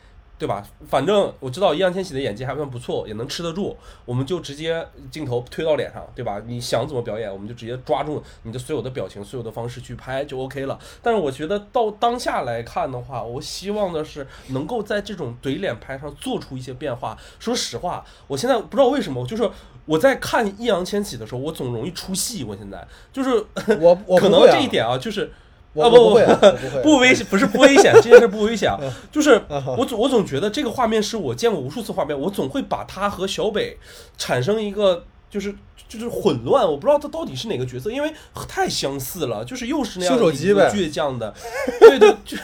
对吧？反正我知道易烊千玺的演技还算不错，也能吃得住，我们就直接镜头推到脸上，对吧？你想怎么表演，我们就直接抓住你的所有的表情、所有的方式去拍就 OK 了。但是我觉得到当下来看的话，我希望的是能够在这种怼脸拍上做出一些变化。说实话，我现在不知道为什么，就是我在看易烊千玺的时候，我总容易出戏。我现在就是 我我可能这一点啊，就是我啊不不不 不危险，不是不危险，这件事不危险啊，嗯就是我总我总觉得这个画面是我见过无数次画面，我总会把它和小北产生一个就是就是混乱，我不知道他到底是哪个角色，因为太相似了，就是又是那样一个倔强的，对对，就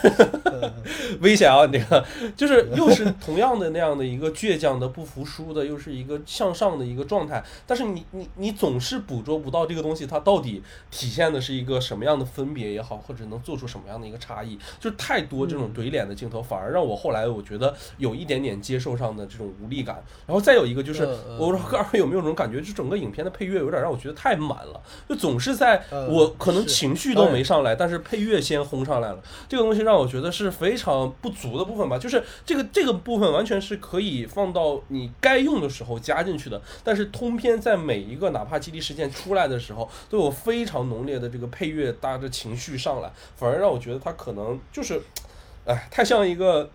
危险啊！你这个。就是又是同样的那样的一个倔强的、不服输的，又是一个向上的一个状态，但是你你你总是捕捉不到这个东西它到底体现的是一个什么样的分别也好，或者能做出什么样的一个差异，就是太多这种怼脸的镜头，反而让我后来我觉得有一点点接受上的这种无力感。然后再有一个就是，嗯嗯。我不知道二位有没有这种感觉，就整个影片的配乐有点让我觉得太满了，就总是在嗯我可能情绪都没上来，但是配乐先轰上来了，这个东西让我觉得是非常不足的部分吧。就是这个这个部分完全是可以放到你该用的时候加进去的，但是通篇在每一个哪怕基地事件出来的时候，都有非常浓烈的这个配乐搭着情绪上来，反而让我觉得它可能就是，哎，太像一个。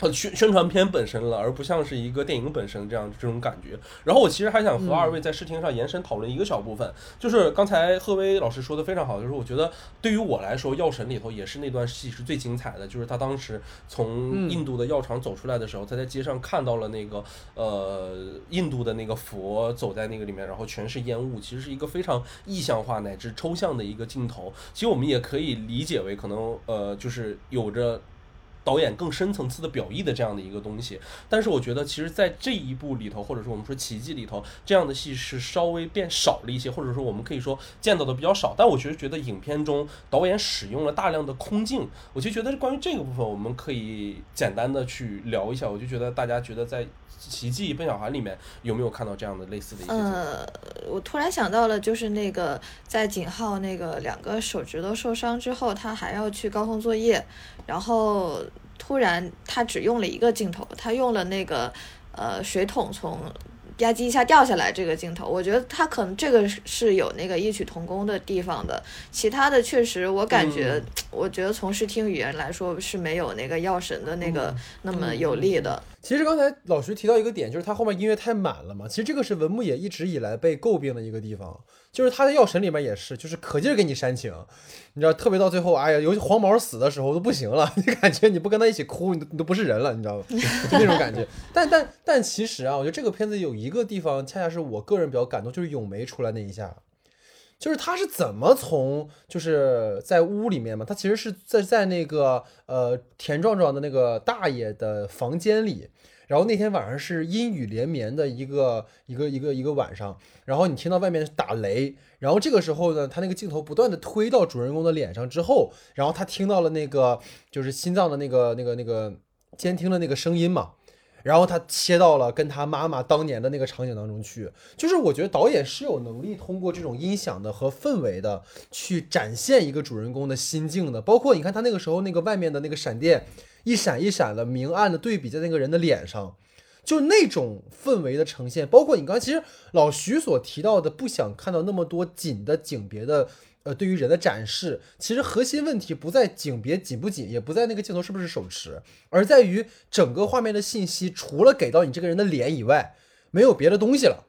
呃，宣宣传片本身了，而不像是一个电影本身这样这种感觉。然后我其实还想和二位在视听上延伸讨论一个小部分，就是刚才贺威老师说的非常好，就是我觉得对于我来说，《药神》里头也是那段戏是最精彩的，就是他当时从嗯印度的药厂走出来的时候，他在街上看到了那个呃印度的那个佛走在那个里面，然后全是烟雾，其实是一个非常意象化乃至抽象的一个镜头。其实我们也可以理解为可能呃就是有着。导演更深层次的表意的这样的一个东西，但是我觉得其实，在这一部里头，或者说我们说奇迹里头，这样的戏是稍微变少了一些，或者说我们可以说见到的比较少。但我其实觉得影片中导演使用了大量的空镜，我就觉得关于这个部分，我们可以简单的去聊一下。我就觉得大家觉得在《奇迹笨小孩》里面有没有看到这样的类似的一些？呃，我突然想到了，就是那个在景浩那个两个手指头受伤之后，他还要去高空作业，然后突然他只用了一个镜头，他用了那个呃水桶从吧唧一下掉下来这个镜头，我觉得他可能这个是是有那个异曲同工的地方的，其他的确实我感觉，嗯 我觉得从视听语言来说是没有那个药神的那个嗯那么有力的。其实刚才老徐提到一个点，就是他后面音乐太满了嘛。其实这个是文牧野一直以来被诟病的一个地方，就是他在药神里面也是，就是可劲儿给你煽情，你知道，特别到最后，哎呀，尤其黄毛死的时候都不行了，你感觉你不跟他一起哭，你都你都不是人了，你知道吗？就那种感觉。但但但其实啊，我觉得这个片子有一个地方，恰恰是我个人比较感动，就是咏梅出来那一下。就是他是怎么从就是在屋里面嘛，他其实是在在那个呃田壮壮的那个大爷的房间里，然后那天晚上是阴雨连绵的一个一个一个一个晚上，然后你听到外面打雷，然后这个时候呢，他那个镜头不断的推到主人公的脸上之后，然后他听到了那个就是心脏的那个那个那个监听的那个声音嘛。然后他切到了跟他妈妈当年的那个场景当中去，就是我觉得导演是有能力通过这种音响的和氛围的去展现一个主人公的心境的，包括你看他那个时候那个外面的那个闪电一闪一闪的明暗的对比在那个人的脸上，就那种氛围的呈现，包括你刚其实老徐所提到的不想看到那么多紧的景别的。呃，对于人的展示，其实核心问题不在景别紧不紧，也不在那个镜头是不是手持，而在于整个画面的信息，除了给到你这个人的脸以外，没有别的东西了。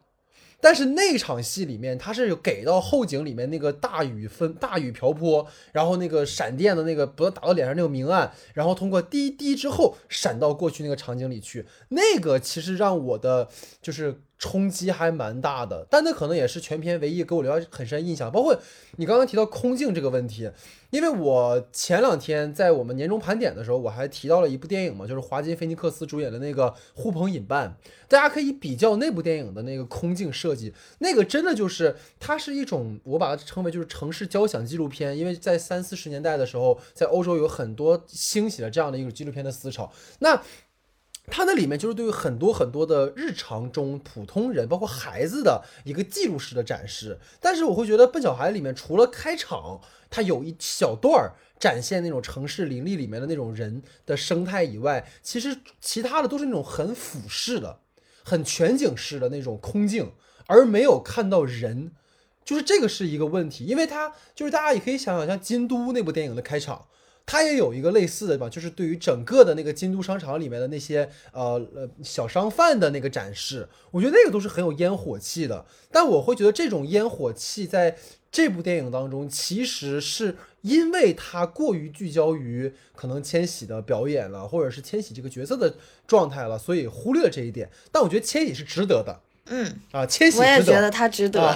但是那场戏里面，他是有给到后景里面那个大雨分大雨瓢泼，然后那个闪电的那个不要打到脸上那个明暗，然后通过滴滴之后闪到过去那个场景里去，那个其实让我的就是。冲击还蛮大的，但那可能也是全片唯一给我留下很深印象。包括你刚刚提到空镜这个问题，因为我前两天在我们年终盘点的时候，我还提到了一部电影嘛，就是华金菲尼克斯主演的那个《呼朋引伴》，大家可以比较那部电影的那个空镜设计，那个真的就是它是一种我把它称为就是城市交响纪录片，因为在三四十年代的时候，在欧洲有很多兴起了这样的一种纪录片的思潮，那。它那里面就是对于很多很多的日常中普通人，包括孩子的一个记录式的展示。但是我会觉得《笨小孩》里面除了开场，它有一小段儿展现那种城市林立里面的那种人的生态以外，其实其他的都是那种很俯视的、很全景式的那种空镜，而没有看到人。就是这个是一个问题，因为它就是大家也可以想想，像《京都》那部电影的开场。它也有一个类似的吧，就是对于整个的那个京都商场里面的那些呃呃小商贩的那个展示，我觉得那个都是很有烟火气的。但我会觉得这种烟火气在这部电影当中，其实是因为它过于聚焦于可能千玺的表演了，或者是千玺这个角色的状态了，所以忽略了这一点。但我觉得千玺是值得的。嗯啊，千玺我也觉得他值得。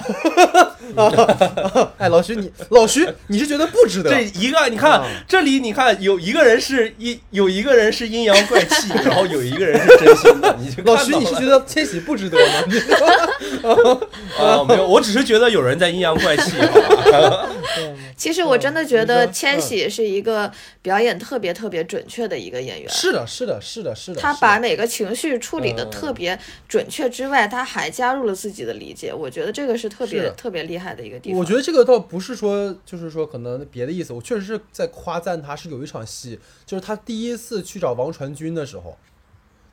哎，老徐你老徐你是觉得不值得？这一个你看这里你看有一个人是阴有一个人是阴阳怪气，然后有一个人是真心的。你老徐你是觉得千玺不值得吗？啊，没有，我只是觉得有人在阴阳怪气。其实我真的觉得千玺是一个表演特别特别准确的一个演员。是的，是的，是的，是的。他把每个情绪处理的特别准确之外，他还。还加入了自己的理解，我觉得这个是特别特别厉害的一个地方。我觉得这个倒不是说，就是说可能别的意思，我确实是在夸赞他。是有一场戏，就是他第一次去找王传君的时候。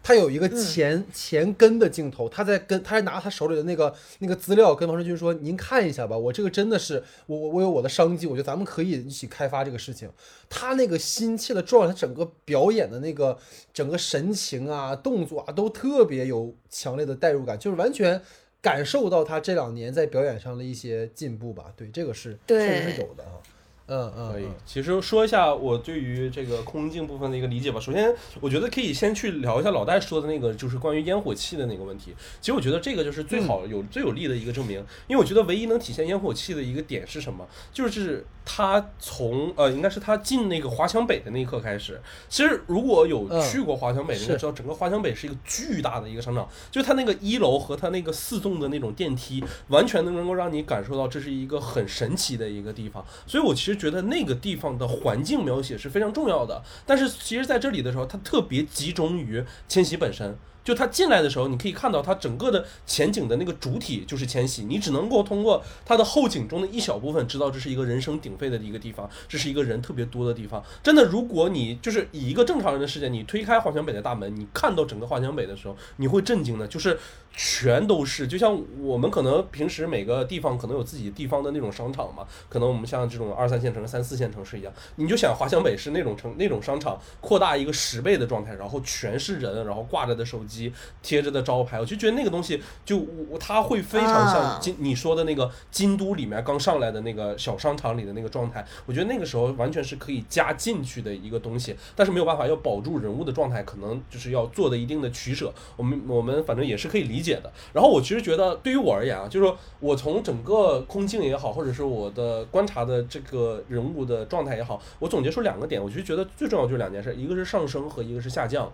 他有一个前前跟的镜头，他在跟，他还拿他手里的那个那个资料跟王传君说：“您看一下吧，我这个真的是我我我有我的商机，我觉得咱们可以一起开发这个事情。”他那个心切的状态，他整个表演的那个整个神情啊、动作啊，都特别有强烈的代入感，就是完全感受到他这两年在表演上的一些进步吧。对，这个是确实是有的啊。嗯嗯，可以。其实说一下我对于这个空镜部分的一个理解吧。首先，我觉得可以先去聊一下老戴说的那个，就是关于烟火气的那个问题。其实我觉得这个就是最好有最有力的一个证明，因为我觉得唯一能体现烟火气的一个点是什么，就是他从呃，应该是他进那个华强北的那一刻开始。其实如果有去过华强北的，应该知道整个华强北是一个巨大的一个商场，就是它那个一楼和它那个四栋的那种电梯，完全都能够让你感受到这是一个很神奇的一个地方。所以我其实。觉得那个地方的环境描写是非常重要的，但是其实在这里的时候，它特别集中于千玺本身。就他进来的时候，你可以看到他整个的前景的那个主体就是千玺，你只能够通过他的后景中的一小部分知道这是一个人声鼎沸的一个地方，这是一个人特别多的地方。真的，如果你就是以一个正常人的视角，你推开华强北的大门，你看到整个华强北的时候，你会震惊的，就是全都是，就像我们可能平时每个地方可能有自己地方的那种商场嘛，可能我们像这种二三线城市、三四线城市一样，你就想华强北是那种城那种商场扩大一个十倍的状态，然后全是人，然后挂着的手机。机贴着的招牌，我就觉得那个东西就我它会非常像啊京你说的那个京都里面刚上来的那个小商场里的那个状态，我觉得那个时候完全是可以加进去的一个东西，但是没有办法要保住人物的状态，可能就是要做的一定的取舍，我们我们反正也是可以理解的。然后我其实觉得对于我而言啊，就是说我从整个空镜也好，或者是我的观察的这个人物的状态也好，我总结出两个点，我就觉得最重要就是两件事，一个是上升和一个是下降。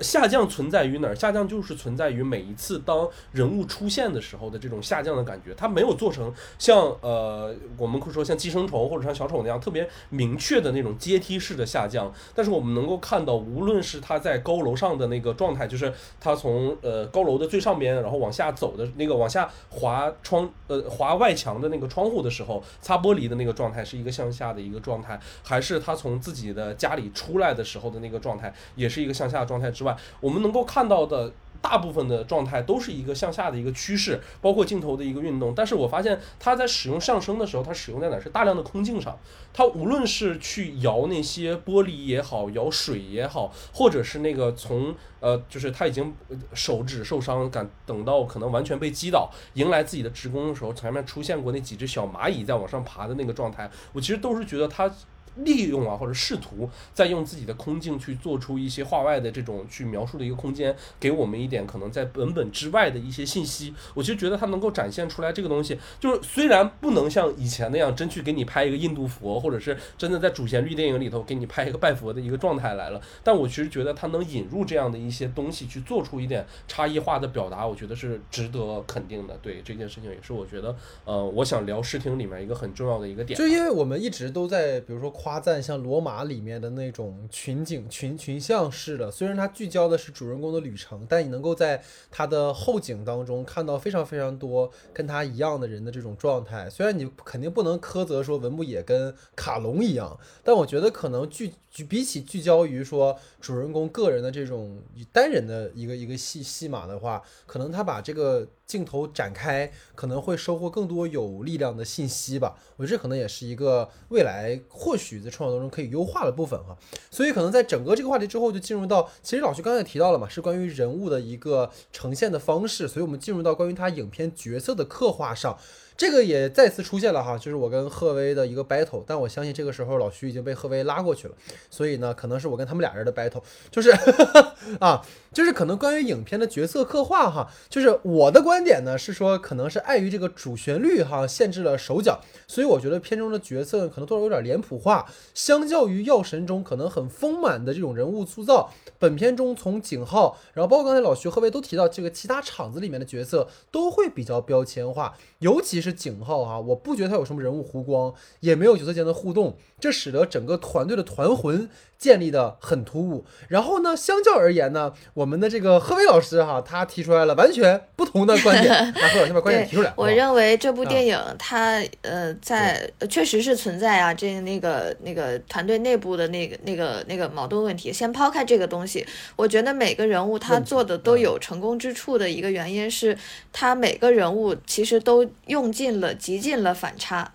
下降存在于哪儿？下降就是存在于每一次当人物出现的时候的这种下降的感觉，它没有做成像呃我们会说像寄生虫或者像小丑那样特别明确的那种阶梯式的下降，但是我们能够看到，无论是他在高楼上的那个状态，就是他从呃高楼的最上边，然后往下走的那个往下滑窗呃滑外墙的那个窗户的时候，擦玻璃的那个状态是一个向下的一个状态，还是他从自己的家里出来的时候的那个状态，也是一个向下的状态之外，我们能够看到的。大部分的状态都是一个向下的一个趋势，包括镜头的一个运动。但是我发现它在使用上升的时候，它使用在哪？是大量的空镜上。它无论是去摇那些玻璃也好，摇水也好，或者是那个从呃，就是他已经手指受伤，感等到可能完全被击倒，迎来自己的职工的时候，前面出现过那几只小蚂蚁在往上爬的那个状态，我其实都是觉得他。利用啊，或者试图再用自己的空镜去做出一些画外的这种去描述的一个空间，给我们一点可能在本本之外的一些信息。我其实觉得它能够展现出来这个东西，就是虽然不能像以前那样真去给你拍一个印度佛，或者是真的在主旋律电影里头给你拍一个拜佛的一个状态来了，但我其实觉得它能引入这样的一些东西去做出一点差异化的表达，我觉得是值得肯定的。对这件事情也是我觉得，呃，我想聊视听里面一个很重要的一个点。就因为我们一直都在，比如说夸赞像罗马里面的那种群景群群像式的，虽然它聚焦的是主人公的旅程，但你能够在它的后景当中看到非常非常多跟他一样的人的这种状态。虽然你肯定不能苛责说文牧野跟卡隆一样，但我觉得可能聚聚比起聚焦于说主人公个人的这种单人的一个一个戏戏码的话，可能他把这个镜头展开，可能会收获更多有力量的信息吧。我觉得这可能也是一个未来或许在创作当中可以优化的部分哈。所以可能在整个这个话题之后，就进入到其实老徐刚才也提到了嘛，是关于人物的一个呈现的方式，所以我们进入到关于他影片角色的刻画上。这个也再次出现了哈，就是我跟贺威的一个 battle，但我相信这个时候老徐已经被贺威拉过去了，所以呢，可能是我跟他们俩人的 battle，就是 啊，就是可能关于影片的角色刻画哈，就是我的观点呢是说，可能是碍于这个主旋律哈限制了手脚，所以我觉得片中的角色可能多少有点脸谱化，相较于《药神》中可能很丰满的这种人物塑造，本片中从景浩，然后包括刚才老徐、贺威都提到，这个其他场子里面的角色都会比较标签化，尤其是景浩哈，我不觉得他有什么人物弧光，也没有角色间的互动，这使得整个团队的团魂建立的很突兀。然后呢，相较而言呢，我们的这个贺薇老师哈，他提出来了完全不同的观点，那贺老师把观点提出来。我认为这部电影它呃在呃确实是存在啊，这那个那个团队内部的那个那个那个矛盾问题。先抛开这个东西，我觉得每个人物他做的都嗯有成功之处的一个原因是，他每个人物其实都用尽了极尽了反差。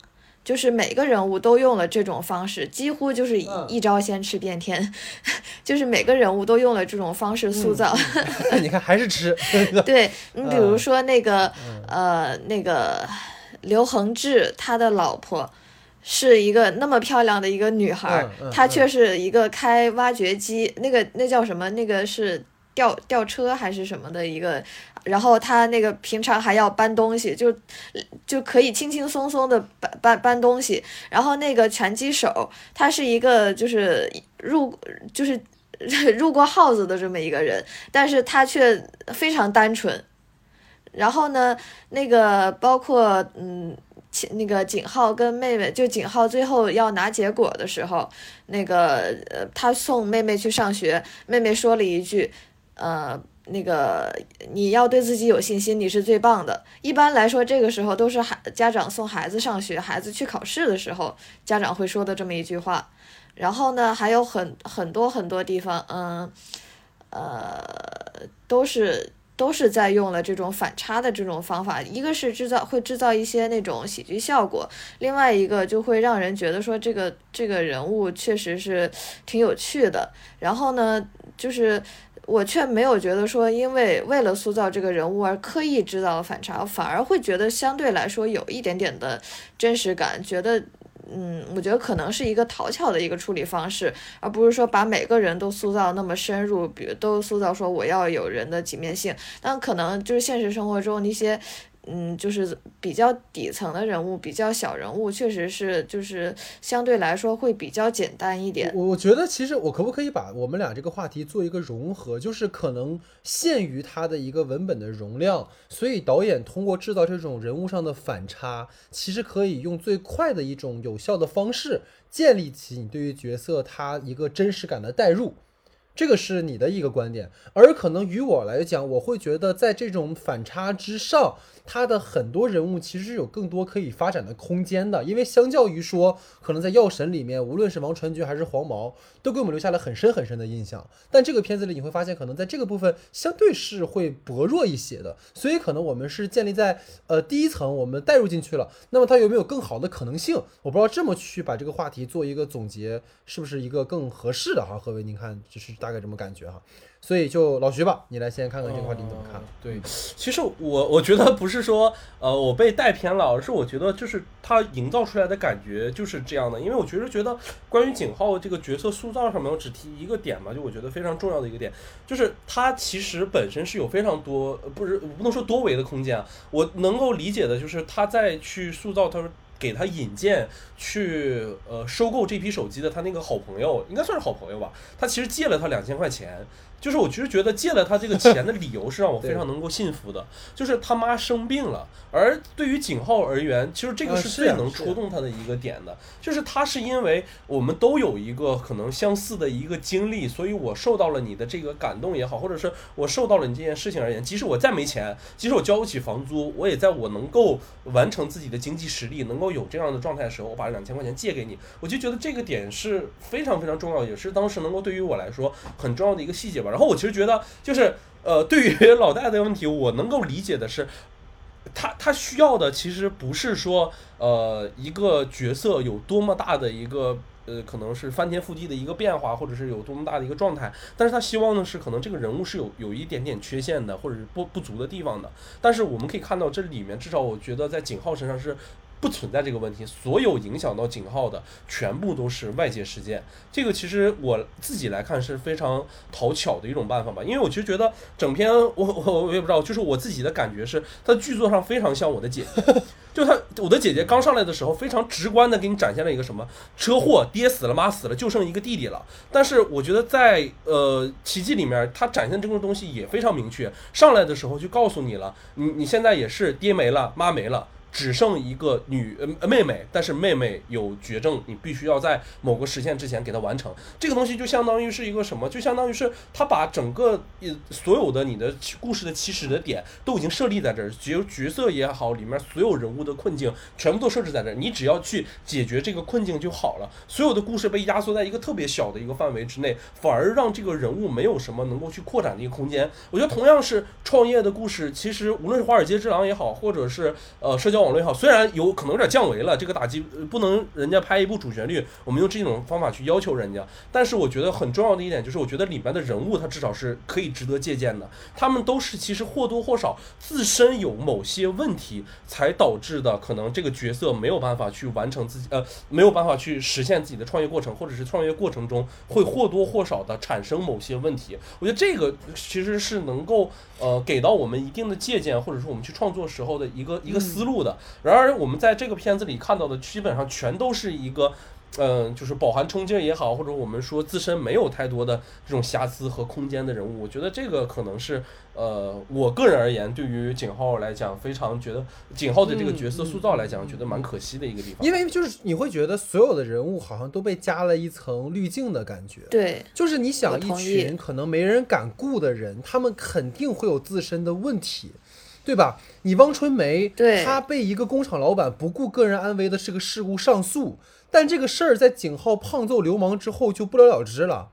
就是每个人物都用了这种方式，几乎就是一嗯一招先吃遍天，就是每个人物都用了这种方式塑造。你看还是吃，对你比如嗯说那个、呃那个刘恒志，他的老婆是一个那么漂亮的一个女孩她却是一个开挖掘机，那个那叫什么？那个是吊吊车还是什么的一个？然后他那个平常还要搬东西，就就可以轻轻松松的搬搬搬东西。然后那个拳击手，他是一个就是入就是 入过号子的这么一个人，但是他却非常单纯。然后呢，那个包括嗯，那个景浩跟妹妹，就景浩最后要拿结果的时候，那个呃，他送妹妹去上学，妹妹说了一句，呃。那个你要对自己有信心，你是最棒的。一般来说，这个时候都是孩家长送孩子上学、孩子去考试的时候，家长会说的这么一句话。然后呢，还有很很多很多地方，嗯，呃，都是都是在用了这种反差的这种方法，一个是制造会制造一些那种喜剧效果，另外一个就会让人觉得说这个这个人物确实是挺有趣的。然后呢，就是我却没有觉得说，因为为了塑造这个人物而刻意制造反差，反而会觉得相对来说有一点点的真实感，觉得。嗯，我觉得可能是一个讨巧的一个处理方式，而不是说把每个人都塑造那么深入，比如都塑造说我要有人的几面性，但可能就是现实生活中那些。嗯，就是比较底层的人物，比较小人物，确实是就是相对来说会比较简单一点。我我觉得其实我可不可以把我们俩这个话题做一个融合，就是可能限于它的一个文本的容量，所以导演通过制造这种人物上的反差，其实可以用最快的一种有效的方式建立起你对于角色他一个真实感的代入。这个是你的一个观点，而可能于我来讲，我会觉得在这种反差之上。他的很多人物其实是有更多可以发展的空间的，因为相较于说，可能在药神里面，无论是王传君还是黄毛，都给我们留下了很深很深的印象。但这个片子里你会发现，可能在这个部分相对是会薄弱一些的，所以可能我们是建立在呃第一层，我们带入进去了。那么它有没有更好的可能性？我不知道这么去把这个话题做一个总结，是不是一个更合适的哈？何为您看，就是大概这么感觉哈。所以就老徐吧，你来先看看这个话题怎么看？对，其实我我觉得不是说呃我被带偏了，而是我觉得就是他营造出来的感觉就是这样的。因为我确实觉得关于景浩这个角色塑造上面，我只提一个点嘛，就我觉得非常重要的一个点，就是他其实本身是有非常多不是我不能说多维的空间啊。我能够理解的就是他在去塑造他给他引荐去呃收购这批手机的他那个好朋友，应该算是好朋友吧。他其实借了他两千块钱。就是我其实觉得借了他这个钱的理由是让我非常能够信服的，就是他妈生病了，而对于景浩而言，其实这个是最能触动他的一个点的，就是他是因为我们都有一个可能相似的一个经历，所以我受到了你的这个感动也好，或者是我受到了你这件事情而言，即使我再没钱，即使我交不起房租，我也在我能够完成自己的经济实力，能够有这样的状态的时候，我把两千块钱借给你，我就觉得这个点是非常非常重要，也是当时能够对于我来说很重要的一个细节然后我其实觉得，就是呃，对于 老戴的问题，我能够理解的是，他他需要的其实不是说呃一个角色有多么大的一个呃可能是翻天覆地的一个变化，或者是有多么大的一个状态，但是他希望的是可能这个人物是有有一点点缺陷的，或者是不不足的地方的。但是我们可以看到这里面，至少我觉得在景浩身上是。不存在这个问题，所有影响到井号的全部都是外界事件。这个其实我自己来看是非常讨巧的一种办法吧，因为我其实觉得整篇我 我我也不知道，就是我自己的感觉是，他剧作上非常像我的姐姐，就他我的姐姐刚上来的时候非常直观的给你展现了一个什么车祸，爹死了，妈死了，就剩一个弟弟了。但是我觉得在呃奇迹里面，他展现这个东西也非常明确，上来的时候就告诉你了，你你现在也是爹没了，妈没了。只剩一个女呃妹妹，但是妹妹有绝症，你必须要在某个时限之前给她完成。这个东西就相当于是一个什么？就相当于是他把整个呃所有的你的故事的起始的点都已经设立在这儿，角角色也好，里面所有人物的困境全部都设置在这儿，你只要去解决这个困境就好了。所有的故事被压缩在一个特别小的一个范围之内，反而让这个人物没有什么能够去扩展的一个空间。我觉得同样是创业的故事，其实无论是华尔街之狼也好，或者是呃社交。网络也好，虽然有可能有点降维了，这个打击不能人家拍一部主旋律，我们用这种方法去要求人家。但是我觉得很重要的一点就是，我觉得里面的人物他至少是可以值得借鉴的。他们都是其实或多或少自身有某些问题，才导致的可能这个角色没有办法去完成自己，呃，没有办法去实现自己的创业过程，或者是创业过程中会或多或少的产生某些问题。我觉得这个其实是能够呃给到我们一定的借鉴，或者说我们去创作时候的一个一个思路的。然而，我们在这个片子里看到的，基本上全都是一个，嗯，就是饱含冲劲也好，或者我们说自身没有太多的这种瑕疵和空间的人物。我觉得这个可能是，呃，我个人而言，对于景浩来讲，非常觉得景浩的这个角色塑造来讲，觉得蛮可惜的一个地方。因为就是你会觉得所有的人物好像都被加了一层滤镜的感觉。对，就是你想一群可能没人敢顾的人，他们肯定会有自身的问题。对吧？你汪春梅，她被一个工厂老板不顾个人安危的这个事故上诉，但这个事儿在景浩胖揍流氓之后就不了了之了。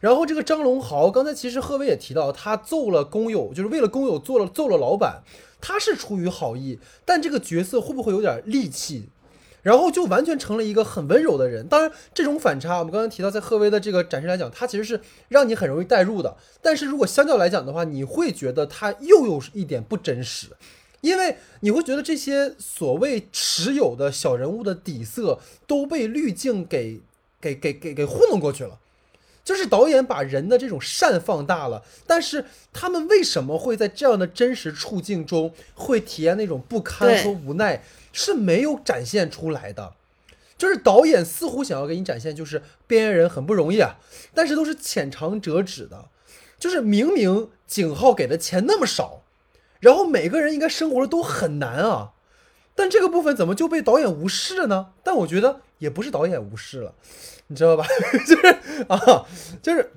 然后这个张龙豪，刚才其实贺威也提到，他揍了工友，就是为了工友做了揍了老板，他是出于好意，但这个角色会不会有点戾气？然后就完全成了一个很温柔的人。当然，这种反差我们刚才提到，在贺薇的这个展示来讲，他其实是让你很容易代入的。但是如果相较来讲的话，你会觉得他又有一点不真实，因为你会觉得这些所谓持有的小人物的底色都被滤镜给给给给给糊弄过去了。就是导演把人的这种善放大了，但是他们为什么会在这样的真实处境中会体验那种不堪和无奈，是没有展现出来的。就是导演似乎想要给你展现，就是边缘人很不容易啊，但是都是浅尝辄止的。就是明明景浩给的钱那么少，然后每个人应该生活的都很难啊，但这个部分怎么就被导演无视了呢？但我觉得也不是导演无视了。你知道吧？就是啊，就是，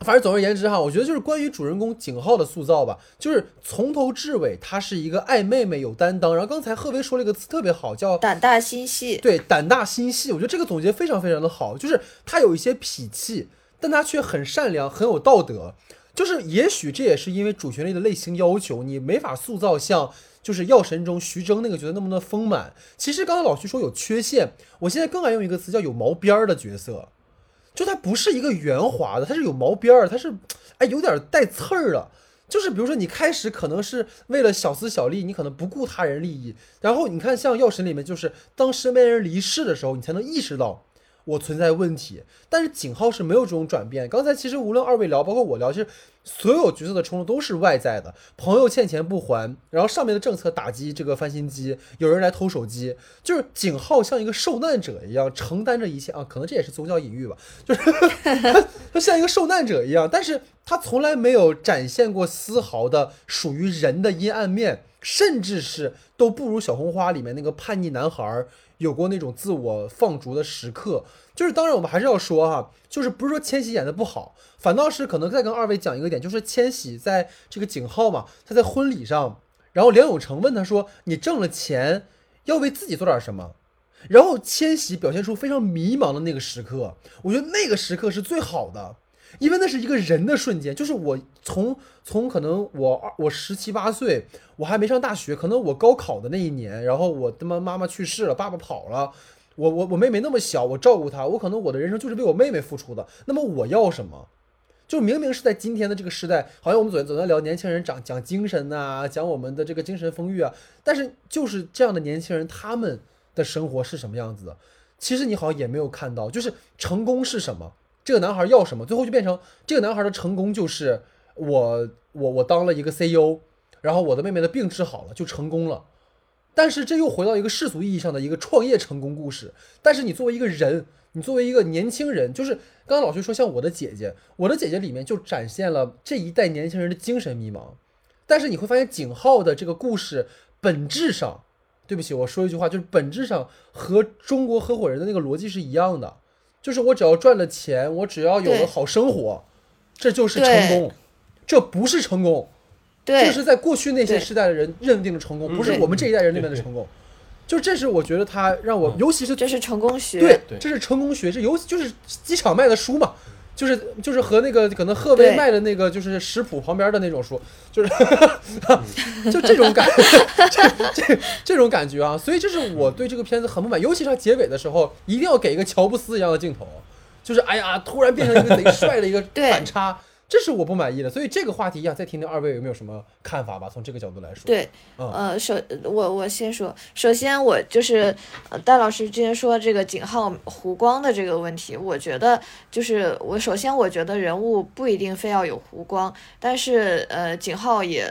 反正总而言之哈，我觉得就是关于主人公景浩的塑造吧，就是从头至尾他是一个爱妹妹、有担当。然后刚才贺薇说了一个词特别好，叫胆大心细。对，胆大心细，我觉得这个总结非常非常的好。就是他有一些痞气，但他却很善良，很有道德。就是也许这也是因为主旋律的类型要求，你没法塑造像。就是药神中徐峥那个角色那么的丰满，其实刚才老徐说有缺陷，我现在更爱用一个词叫有毛边儿的角色，就它不是一个圆滑的，它是有毛边儿，它是，哎，有点带刺儿的。就是比如说你开始可能是为了小私小利，你可能不顾他人利益，然后你看像药神里面，就是当身边人离世的时候，你才能意识到。我存在问题，但是景浩是没有这种转变。刚才其实无论二位聊，包括我聊，其实所有角色的冲突都是外在的，朋友欠钱不还，然后上面的政策打击这个翻新机，有人来偷手机，就是景浩像一个受难者一样承担着一切啊，可能这也是宗教隐喻吧，就是 他像一个受难者一样，但是他从来没有展现过丝毫的属于人的阴暗面，甚至是都不如小红花里面那个叛逆男孩。有过那种自我放逐的时刻，就是当然我们还是要说哈，就是不是说千玺演的不好，反倒是可能再跟二位讲一个点，就是千玺在这个景浩嘛，他在婚礼上，然后梁永成问他说：“你挣了钱要为自己做点什么？”然后千玺表现出非常迷茫的那个时刻，我觉得那个时刻是最好的。因为那是一个人的瞬间，就是我从从可能我我十七八岁，我还没上大学，可能我高考的那一年，然后我他妈妈妈去世了，爸爸跑了，我我我妹妹那么小，我照顾她，我可能我的人生就是为我妹妹付出的。那么我要什么？就明明是在今天的这个时代，好像我们总总在聊年轻人讲讲精神呐，讲我们的这个精神丰裕啊，但是就是这样的年轻人，他们的生活是什么样子的？其实你好像也没有看到，就是成功是什么？这个男孩要什么？最后就变成这个男孩的成功就是我我我当了一个 CEO，然后我的妹妹的病治好了就成功了。但是这又回到一个世俗意义上的一个创业成功故事。但是你作为一个人，你作为一个年轻人，就是刚刚老徐说像我的姐姐，我的姐姐里面就展现了这一代年轻人的精神迷茫。但是你会发现景浩的这个故事本质上，对不起，我说一句话，就是本质上和中国合伙人的那个逻辑是一样的。就是我只要赚了钱，我只要有了好生活，这就是成功，这不是成功，这是在过去那些时代的人认定的成功，不是我们这一代人那边的成功。就这是我觉得他让我，尤其是这是成功学，对，这是成功学，这尤就是机场卖的书嘛。就是就是和那个可能贺威卖的那个就是食谱旁边的那种书，就是 就这种感，这这这种感觉啊，所以这是我对这个片子很不满，尤其是它结尾的时候，一定要给一个乔布斯一样的镜头，就是哎呀，突然变成一个贼帅的一个反差。这是我不满意的，所以这个话题呀，再听听二位有没有什么看法吧？从这个角度来说，对，呃，首我我先说，首先我就是戴老师之前说这个景浩弧光的这个问题，我觉得就是我首先我觉得人物不一定非要有弧光，但是呃，景浩也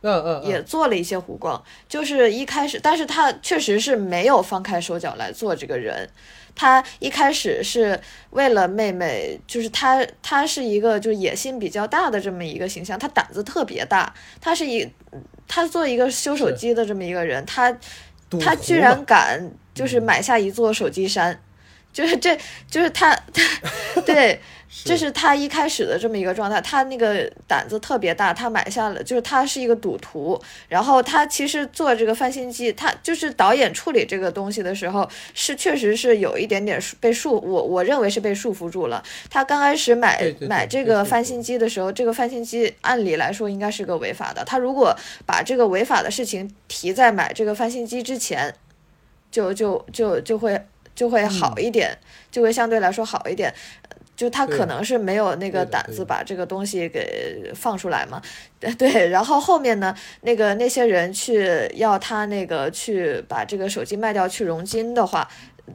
嗯嗯也做了一些弧光，就是一开始，但是他确实是没有放开手脚来做这个人。他一开始是为了妹妹，就是他，他是一个就野心比较大的这么一个形象，他胆子特别大，他是一，他做一个修手机的这么一个人，他，他居然敢就是买下一座手机山，就是这就是他，他 对。这是他一开始的这么一个状态，他那个胆子特别大，他买下了，就是他是一个赌徒。然后他其实做这个翻新机，他就是导演处理这个东西的时候，是确实是有一点点被束，我我认为是被束缚住了。他刚开始买买这个翻新机的时候，这个翻新机按理来说应该是个违法的。他如果把这个违法的事情提在买这个翻新机之前。就就就就会就会好一点，就会相对来说好一点。就他可能是没有那个胆子把这个东西给放出来嘛，对，然后后面呢，那个那些人去要他那个去把这个手机卖掉去融金的话，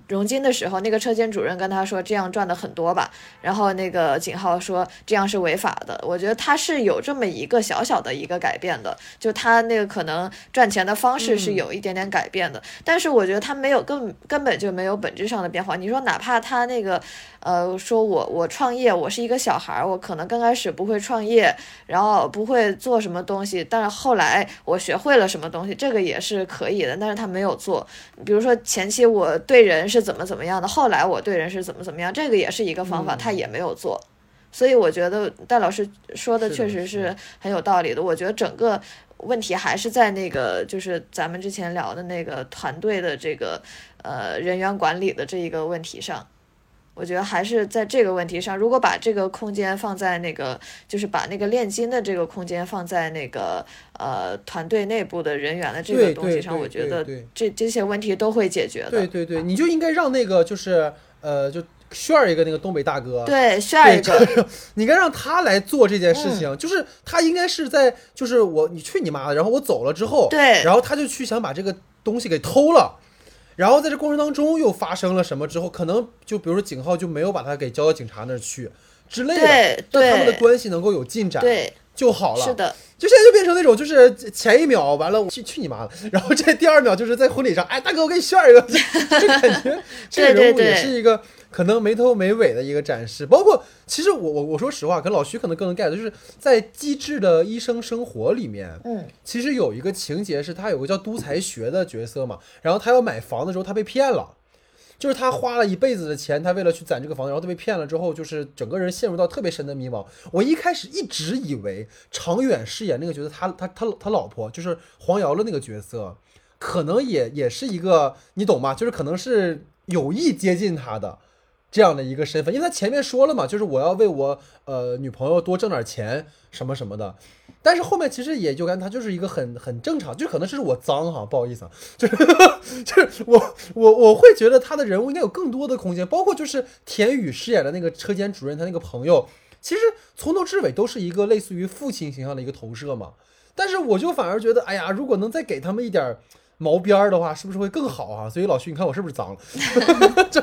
融金的时候，那个车间主任跟他说这样赚的很多吧，然后那个景浩说这样是违法的。我觉得他是有这么一个小小的一个改变的，就他那个可能赚钱的方式是有一点点改变的，但是我觉得他没有根根本就没有本质上的变化。你说哪怕他那个呃，说我我创业，我是一个小孩儿，我可能刚开始不会创业，然后不会做什么东西，但是后来我学会了什么东西，这个也是可以的，但是他没有做。比如说前期我对人是怎么怎么样的，后来我对人是怎么怎么样，这个也是一个方法，他也没有做。所以我觉得戴老师说的确实是很有道理的。我觉得整个问题还是在那个，就是咱们之前聊的那个团队的这个呃人员管理的这一个问题上。我觉得还是在这个问题上，如果把这个空间放在那个，就是把那个炼金的这个空间放在那个呃团队内部的人员的这个东西上，我觉得这这些问题都会解决的。对对对，你就应该让那个就是呃，就炫儿一个那个东北大哥，对，炫一个，你应该让他来做这件嗯。事情，就是他应该是在，就是我你去你妈的，然后我走了之后，对。然后他就去想把这个东西给偷了，然后在这过程当中又发生了什么之后，可能就比如说景浩就没有把他给交到警察那儿去之类的，对让他们的关系能够有进展对，就好了。是的，就现在就变成那种，就是前一秒完了，我去去你妈的，然后这第二秒就是在婚礼上，哎，大哥，我给你炫一个，就感觉 这个人物也是一个可能没头没尾的一个展示。包括其实我我我说实话，跟老徐可能更能 get，就是在《机智的医生生活》里面，嗯，其实有一个情节是他有个叫都才学的角色嘛，然后他要买房的时候他被骗了。就是他花了一辈子的钱，他为了去攒这个房子，然后他被骗了之后，就是整个人陷入到特别深的迷茫。我一开始一直以为常远饰演那个角色，他他他他老婆就是黄瑶的那个角色，可能也也是一个你懂吗？就是可能是有意接近他的这样的一个身份，因为他前面说了嘛，就是我要为我呃女朋友多挣点钱什么什么的。但是后面其实也就跟他就是一个很很正常，就可能是我脏哈，不好意思啊，就是 就是我我我会觉得他的人物应该有更多的空间，包括就是田宇饰演的那个车间主任，他那个朋友，其实从头至尾都是一个类似于父亲形象的一个投射嘛。但是我就反而觉得，哎呀，如果能再给他们一点毛边儿的话，是不是会更好啊？所以老徐，你看我是不是脏了？这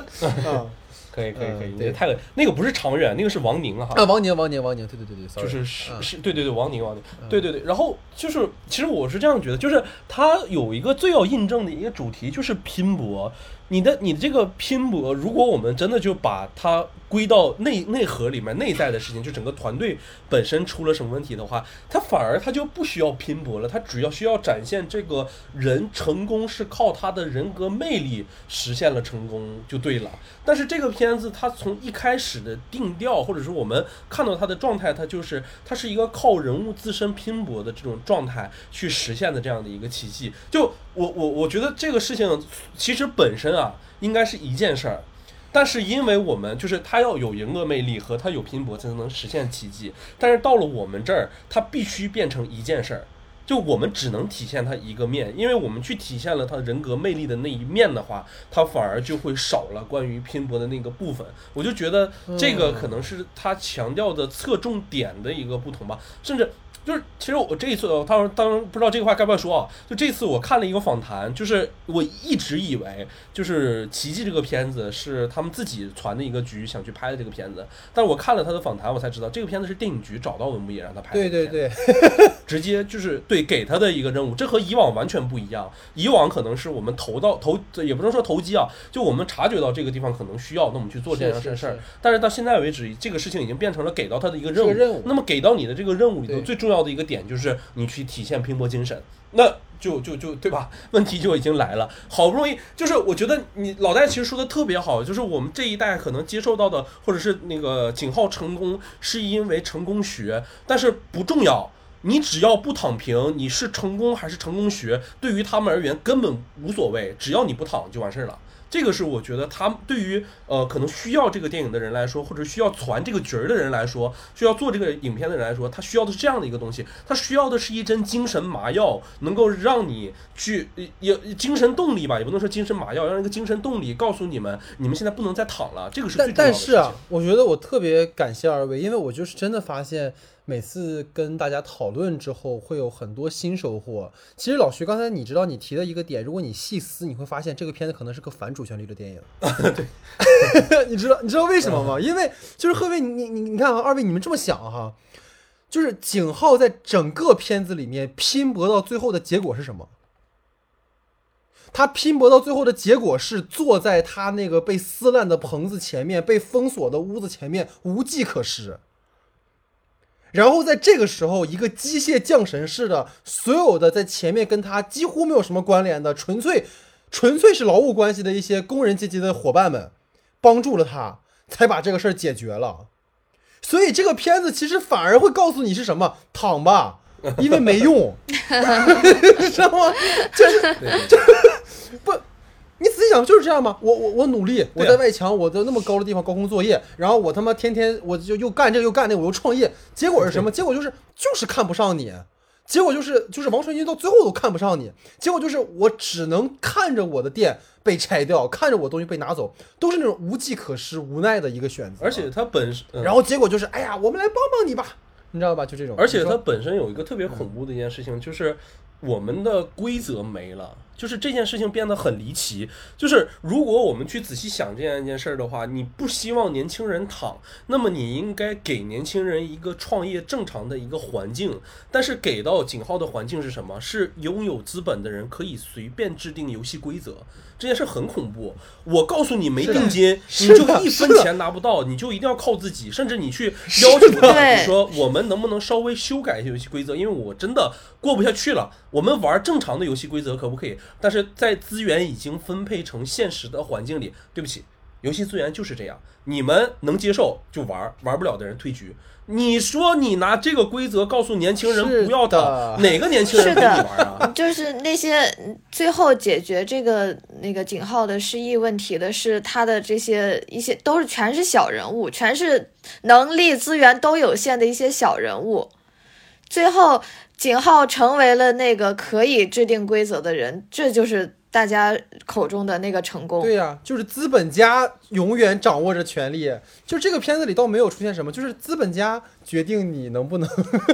啊可以可以可以，嗯对你这太恶那个不是常远，那个是王宁啊哈。啊，王宁，王宁，王宁，对对对对，sorry，就是是嗯是，对对对，王宁王宁，对对对。然后就是，其实我是这样觉得，就是他有一个最要印证的一个主题，就是拼搏。你的你的这个拼搏，如果我们真的就把它归到内内核里面、内在的事情，就整个团队本身出了什么问题的话，他反而他就不需要拼搏了，他只要需要展现这个人成功是靠他的人格魅力实现了成功就对了。但是这个片子它从一开始的定调，或者说我们看到它的状态，它就是它是一个靠人物自身拼搏的这种状态去实现的这样的一个奇迹。就我我我觉得这个事情其实本身啊，应该是一件事儿。但是因为我们就是他要有人格魅力和他有拼搏才能实现奇迹，但是到了我们这儿，他必须变成一件事儿，就我们只能体现他一个面，因为我们去体现了他人格魅力的那一面的话，他反而就会少了关于拼搏的那个部分。我就觉得这个可能是他强调的侧重点的一个不同吧，甚至。就是，其实我这一次，当然当时不知道这个话该不该说啊。就这次我看了一个访谈，就是我一直以为就是《奇迹》这个片子是他们自己传的一个局想去拍的这个片子，但是我看了他的访谈，我才知道这个片子是电影局找到文牧野让他拍的。对对对，直接就是对给他的一个任务，这和以往完全不一样。以往可能是我们投到投，也不能说投机啊，就我们察觉到这个地方可能需要，那我们去做这样事儿。但是到现在为止，这个事情已经变成了给到他的一个任务。任务那么给到你的这个任务里头，最重要要的一个点就是你去体现拼搏精神。那就就就对吧？问题就已经来了。好不容易，就是我觉得你老戴其实说的特别好，就是我们这一代可能接受到的，或者是那个井号成功，是因为成功学，但是不重要。你只要不躺平，你是成功还是成功学，对于他们而言根本无所谓，只要你不躺就完事儿了。这个是我觉得他对于呃可能需要这个电影的人来说，或者需要传这个角儿的人来说，需要做这个影片的人来说，他需要的是这样的一个东西，他需要的是一针精神麻药，能够让你去也精神动力吧，也不能说精神麻药，让一个精神动力告诉你们，你们现在不能再躺了，这个是最重要的事情。但是啊，我觉得我特别感谢二位，因为我就是真的发现，每次跟大家讨论之后，会有很多新收获。其实老徐刚才你知道你提的一个点，如果你细思，你会发现这个片子可能是个反主旋律的电影。对，你知道你知道为什么吗？因为就是贺卫，你你你看啊，二位你们这么想哈，就是景浩在整个片子里面拼搏到最后的结果是什么？他拼搏到最后的结果是坐在他那个被撕烂的棚子前面，被封锁的屋子前面，无计可施。然后在这个时候，一个机械降神似的，所有的在前面跟他几乎没有什么关联的，纯粹纯粹是劳务关系的一些工人阶级的伙伴们，帮助了他，才把这个事儿解决了。所以这个片子其实反而会告诉你是什么，躺吧，因为没用，知道吗？就是就是 不，你仔细想就是这样吗？我我我努力，我在外墙，我在那么高的地方高空作业，然后我他妈天天我就又干这个又干那个，我又创业，结果是什么？结果就是就是看不上你。结果就是就是王传君到最后都看不上你，结果就是我只能看着我的店被拆掉，看着我东西被拿走，都是那种无计可施、无奈的一个选择。而且他本身，嗯然后结果就是，哎呀，我们来帮帮你吧，你知道吧？就这种。而且他本身有一个特别恐怖的一件事情，就是我们的规则没了，就是这件事情变得很离奇。就是如果我们去仔细想这样一件事儿的话，你不希望年轻人躺，那么你应该给年轻人一个创业正常的一个环境。但是给到井号的环境是什么？是拥有资本的人可以随便制定游戏规则，这件事很恐怖。我告诉你没定金，你就一分钱拿不到，你就一定要靠自己，甚至你去要求他，对你说我们能不能稍微修改一些游戏规则？因为我真的过不下去了。我们玩正常的游戏规则可不可以？但是在资源已经分配成现实的环境里，对不起，游戏资源就是这样，你们能接受就玩，玩不了的人退局。你说你拿这个规则告诉年轻人不要的，哪个年轻人是跟你玩啊？就是那些嗯最后解决这个那个井号的失忆问题的是他的这些一些都是全是小人物，全是能力资源都有限的一些小人物。最后景浩成为了那个可以制定规则的人，这就是大家口中的那个成功。对呀、就是资本家永远掌握着权力。就这个片子里倒没有出现什么，就是资本家决定你能不能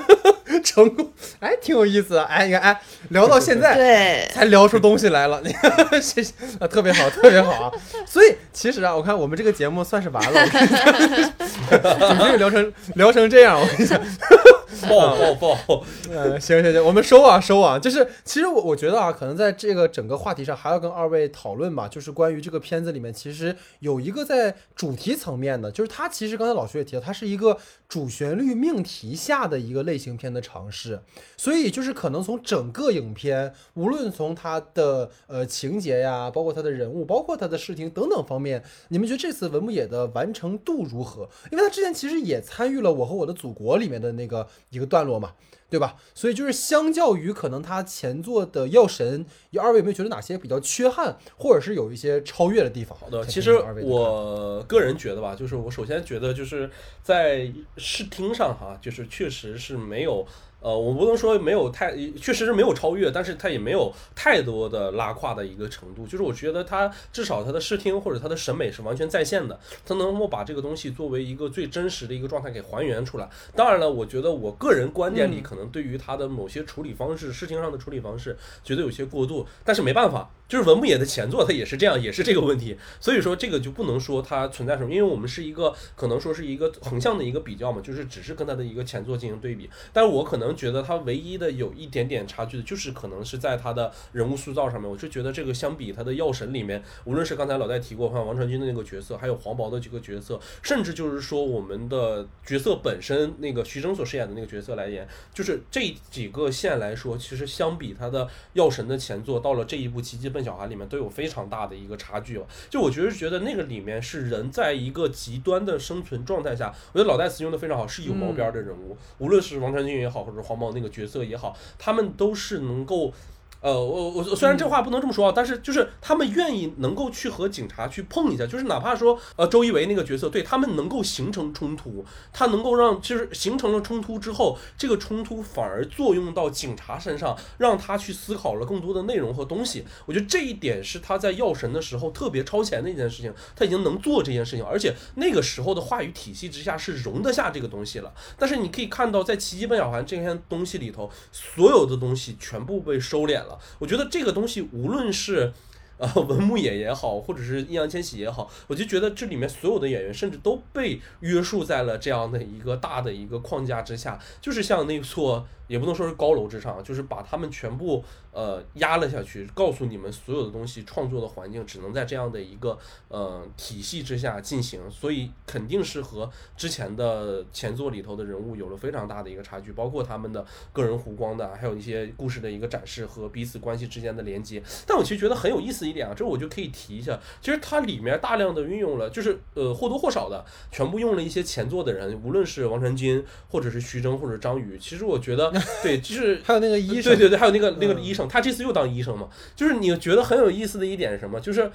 成功。哎，挺有意思啊。哎，你看，哎，聊到现在。对才聊出东西来了，你看，谢谢啊，特别好，特别好啊！所以其实啊，我看我们这个节目算是完了，我跟你讲，怎么这个聊成聊成这样？我跟你讲，爆爆爆！呃，行行行，我们收啊收啊，就是其实我我觉得啊，可能在这个整个话题上还要跟二位讨论吧，就是关于这个片子里面其实有一个在主题层面的，就是它其实刚才老徐也提到，它是一个主旋律命题下的一个类型片的尝试，所以就是可能从整个影片，无论从它的呃情节呀，包括它的人物，包括它的视听等等方面，你们觉得这次文牧野的完成度如何？因为他之前其实也参与了《我和我的祖国》里面的那个一个段落嘛。对吧？所以就是相较于可能他前作的《药神》，二位有没有觉得哪些比较缺憾，或者是有一些超越的地方？好的，其实我个人觉得吧，就是我首先觉得就是在视听上哈，就是确实是没有。呃，我不能说没有太，确实是没有超越，但是它也没有太多的拉胯的一个程度。就是我觉得它至少它的视听或者它的审美是完全在线的，它能够把这个东西作为一个最真实的一个状态给还原出来。当然了，我觉得我个人观点里嗯可能对于它的某些处理方式、视听上的处理方式，觉得有些过度，但是没办法，就是文牧野的前作它也是这样，也是这个问题。所以说这个就不能说它存在什么，因为我们是一个可能说是一个横向的一个比较嘛，就是只是跟它的一个前作进行对比。但是我可能觉得它唯一的有一点点差距的，就是可能是在它的人物塑造上面。我是觉得这个相比它的药神里面，无论是刚才老戴提过，像王传君的那个角色，还有黄渤的这个角色，甚至就是说我们的角色本身那个徐峥所饰演的那个角色来言，就是这几个线来说，其实相比他的药神的前作，到了这一部《奇迹笨小孩》里面，都有非常大的一个差距了。就我觉得觉得那个里面是人在一个极端的生存状态下，我觉得老戴词用的非常好，是有毛边儿的人物，无论是王传君也好，或者黄毛那个角色也好，他们都是能够。呃，我我虽然这话不能这么说啊，但是就是他们愿意能够去和警察去碰一下，就是哪怕说呃周一围那个角色，对他们能够形成冲突，他能够让就是形成了冲突之后，这个冲突反而作用到警察身上，让他去思考了更多的内容和东西。我觉得这一点是他在药神的时候特别超前的一件事情，他已经能做这件事情，而且那个时候的话语体系之下是容得下这个东西了。但是你可以看到，在奇迹笨小环这篇东西里头，所有的东西全部被收敛了。我觉得这个东西，无论是呃文牧野也好，或者是易烊千玺也好，我就觉得这里面所有的演员，甚至都被约束在了这样的一个大的一个框架之下，就是像那座也不能说是高楼之上，就是把他们全部呃压了下去，告诉你们所有的东西，创作的环境只能在这样的一个呃体系之下进行，所以肯定是和之前的前作里头的人物有了非常大的一个差距，包括他们的个人弧光的，还有一些故事的一个展示和彼此关系之间的连接。但我其实觉得很有意思一点啊，这我就可以提一下，其实它里面大量的运用了，就是呃或多或少的全部用了一些前作的人，无论是王传君，或者是徐峥，或者张宇，其实我觉得 对，就是还有那个医生，对对对，还有那个那个嗯医生，他这次又当医生嘛，就是你觉得很有意思的一点是什么？就是，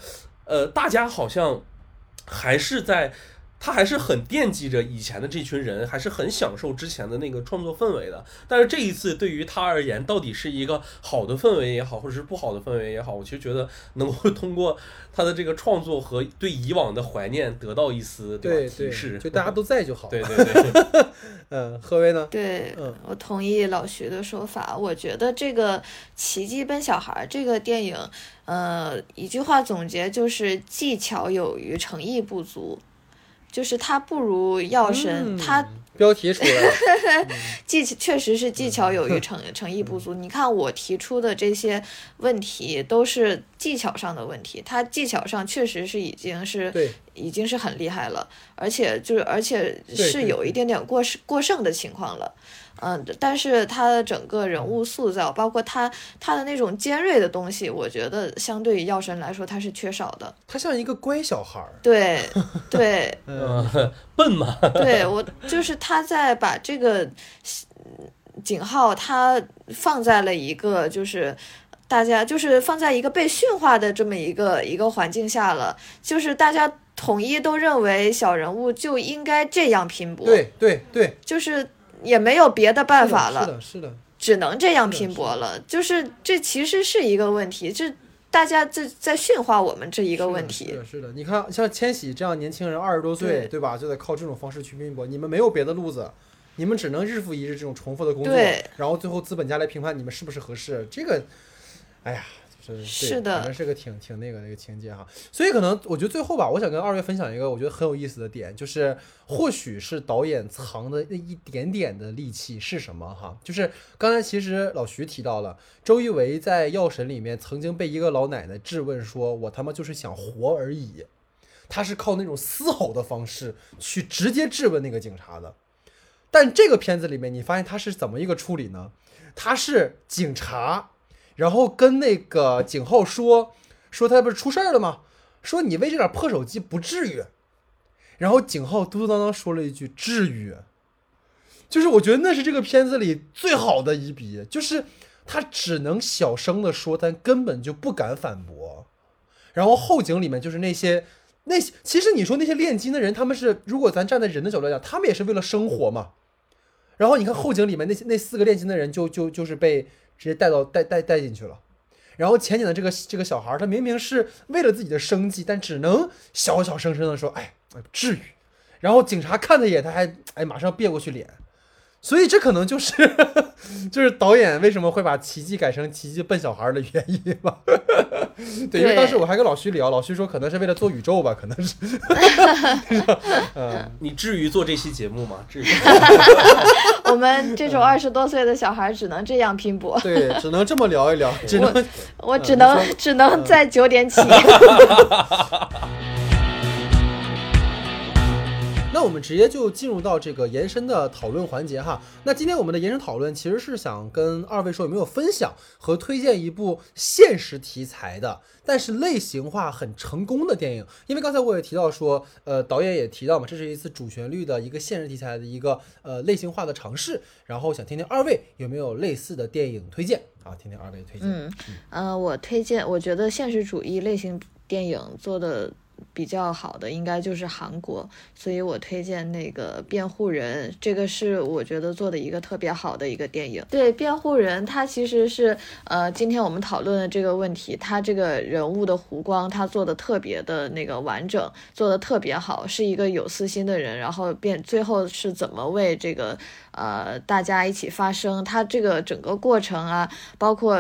呃，大家好像还是在。他还是很惦记着以前的这群人，还是很享受之前的那个创作氛围的。但是这一次对于他而言，到底是一个好的氛围也好，或者是不好的氛围也好，我其实觉得能够通过他的这个创作和对以往的怀念得到一丝对对，吧提示。就大家都在就好。对对对，嗯，何威呢？对嗯，我同意老徐的说法。我觉得这个《奇迹笨小孩》这个电影，呃，一句话总结就是技巧有余，诚意不足。就是它不如药神，嗯它标题出来了，技确实是技巧有余，嗯诚诚意不足。你看我提出的这些问题都是技巧上的问题，它技巧上确实是已经是对，已经是很厉害了，而且就是而且是有一点点过剩过剩的情况了。嗯，但是他的整个人物塑造，包括他他的那种尖锐的东西，我觉得相对于药神来说，他是缺少的。他像一个乖小孩儿。对，对，嗯，嗯，笨嘛，对我就是他在把这个井号他放在了一个就是大家就是放在一个被驯化的这么一个一个环境下了，就是大家统一都认为小人物就应该这样拼搏，对对对，就是也没有别的办法了，是的，是的，只能这样拼搏了。就是这其实是一个问题，这大家在在驯化我们这一一个问题是。的，是的。你看，像千玺这样年轻人，二十多岁，对对吧？就得靠这种方式去拼搏。你们没有别的路子，你们只能日复一日这种重复的工作对，然后最后资本家来评判你们是不是合适。这个，哎呀。是是的反正是个挺挺那个的一个情节哈，所以可能我觉得最后吧，我想跟二位分享一个我觉得很有意思的点，就是或许是导演藏的那一点点的力气是什么哈？就是刚才其实老徐提到了，周一围在《药神》里面曾经被一个老奶奶质问说：“我他妈就是想活而已。”他是靠那种嘶吼的方式去直接质问那个警察的。但这个片子里面，你发现他是怎么一个处理呢？他是警察，然后跟那个景浩说说他不是出事儿了吗？说你为这点破手机不至于。然后景浩嘟嘟囔囔说了一句“至于”，就是我觉得那是这个片子里最好的一笔，就是他只能小声的说，但根本就不敢反驳。然后后景里面就是那些那些，其实你说那些炼金的人，他们是如果咱站在人的角度来讲，他们也是为了生活嘛。然后你看后景里面那些那四个炼金的人就就就是被直接带到带带带进去了。然后前景的这个这个小孩，他明明是为了自己的生计，但只能小小声声的说：“哎，至于。”然后警察看他一眼，他还哎马上别过去脸。所以这可能就是 就是导演为什么会把奇迹改成奇迹笨小孩儿的原因吧。对，因为当时我还跟老徐聊，老徐说可能是为了做宇宙吧，可能是。嗯，你至于做这期节目吗？至于。我们这种二十多岁的小孩只能这样拼搏，对，只能这么聊一聊，只能我只能、只能在九点起。那我们直接就进入到这个延伸的讨论环节哈。那今天我们的延伸讨论其实是想跟二位说有没有分享和推荐一部现实题材的，但是类型化很成功的电影。因为刚才我也提到说，呃，导演也提到嘛，这是一次主旋律的一个现实题材的一个呃类型化的尝试。然后想听听二位有没有类似的电影推荐啊？听听二位推荐。嗯，呃，我推荐，我觉得现实主义类型电影做的。比较好的应该就是韩国，所以我推荐那个《辩护人》，这个是我觉得做的一个特别好的一个电影。对，《辩护人》他其实是呃，今天我们讨论的这个问题，他这个人物的弧光他做的特别的那个完整，做的特别好，是一个有私心的人，然后变最后是怎么为这个呃大家一起发声，他这个整个过程啊，包括。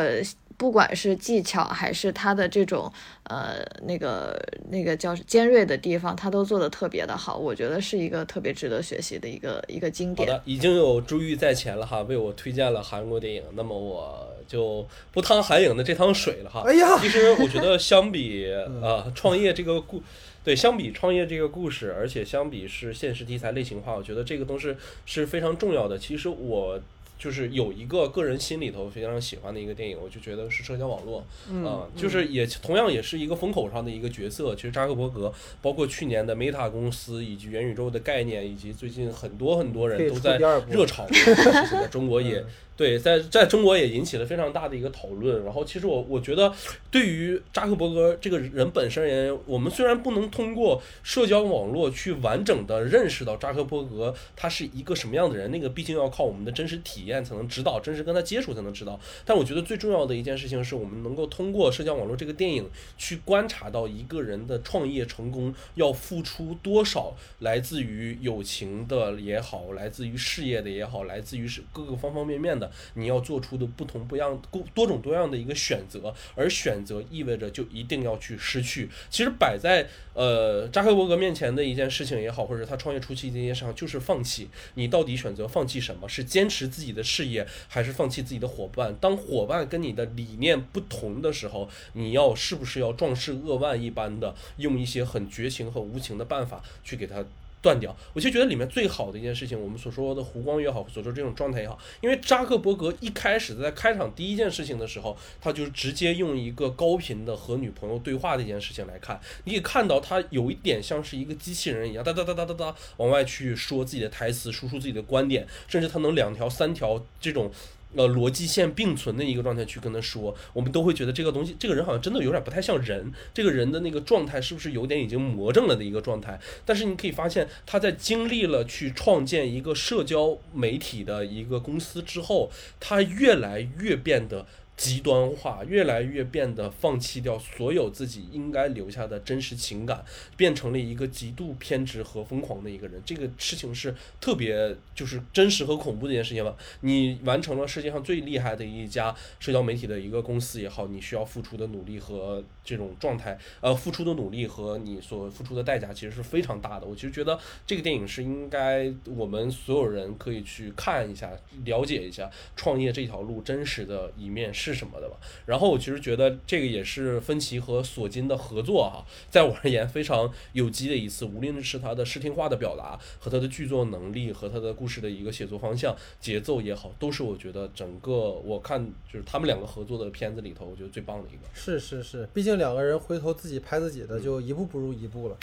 不管是技巧还是他的这种呃那个那个叫尖锐的地方，他都做的特别的好，我觉得是一个特别值得学习的一个一个经典。好的，已经有珠玉在前了哈，为我推荐了韩国电影，那么我就不趟韩影的这趟水了哈。哎呀，其实我觉得相比 呃创业这个故，对，相比创业这个故事，而且相比是现实题材类型化，我觉得这个东西是非常重要的。其实我。就是有一个个人心里头非常喜欢的一个电影，我就觉得是社交网络，嗯，就是也同样也是一个风口上的一个角色。其实扎克伯格，包括去年的 Meta 公司以及元宇宙的概念，以及最近很多很多人都在热炒，在中国也。对，在在中国也引起了非常大的一个讨论。然后，其实我我觉得，对于扎克伯格这个人本身而言，我们虽然不能通过社交网络去完整的认识到扎克伯格他是一个什么样的人，那个毕竟要靠我们的真实体验才能知道，真实跟他接触才能知道。但我觉得最重要的一件事情是我们能够通过社交网络这个电影去观察到一个人的创业成功要付出多少，来自于友情的也好，来自于事业的也好，来自于是各个方方面面的。你要做出的不同不样、多种多样的一个选择，而选择意味着就一定要去失去。其实摆在呃扎克伯格面前的一件事情也好，或者他创业初期的一件事情，就是放弃。你到底选择放弃什么？是坚持自己的事业，还是放弃自己的伙伴？当伙伴跟你的理念不同的时候，你要是不是要壮士扼腕一般的用一些很绝情和无情的办法去给他？断掉，我就觉得里面最好的一件事情，我们所说的弧光也好，所说这种状态也好，因为扎克伯格一开始在开场第一件事情的时候，他就直接用一个高频的和女朋友对话的一件事情来看，你可以看到他有一点像是一个机器人一样，哒哒哒哒哒哒往外去说自己的台词，输出自己的观点，甚至他能两条三条这种。呃，逻辑线并存的一个状态去跟他说，我们都会觉得这个东西，这个人好像真的有点不太像人，这个人的那个状态是不是有点已经魔怔了的一个状态？但是你可以发现，他在经历了去创建一个社交媒体的一个公司之后，他越来越变得。极端化，越来越变得放弃掉所有自己应该留下的真实情感，变成了一个极度偏执和疯狂的一个人。这个事情是特别就是真实和恐怖的一件事情吧？你完成了世界上最厉害的一家社交媒体的一个公司也好，你需要付出的努力和这种状态，呃，付出的努力和你所付出的代价其实是非常大的。我其实觉得这个电影是应该我们所有人可以去看一下，了解一下创业这条路真实的一面。是什么的吧？然后我其实觉得这个也是芬奇和索金的合作哈，在我而言非常有机的一次。无论是他的视听化的表达，和他的剧作能力，和他的故事的一个写作方向、节奏也好，都是我觉得整个我看就是他们两个合作的片子里头，我觉得最棒的一个。是是是，毕竟两个人回头自己拍自己的，就一步不如一步了。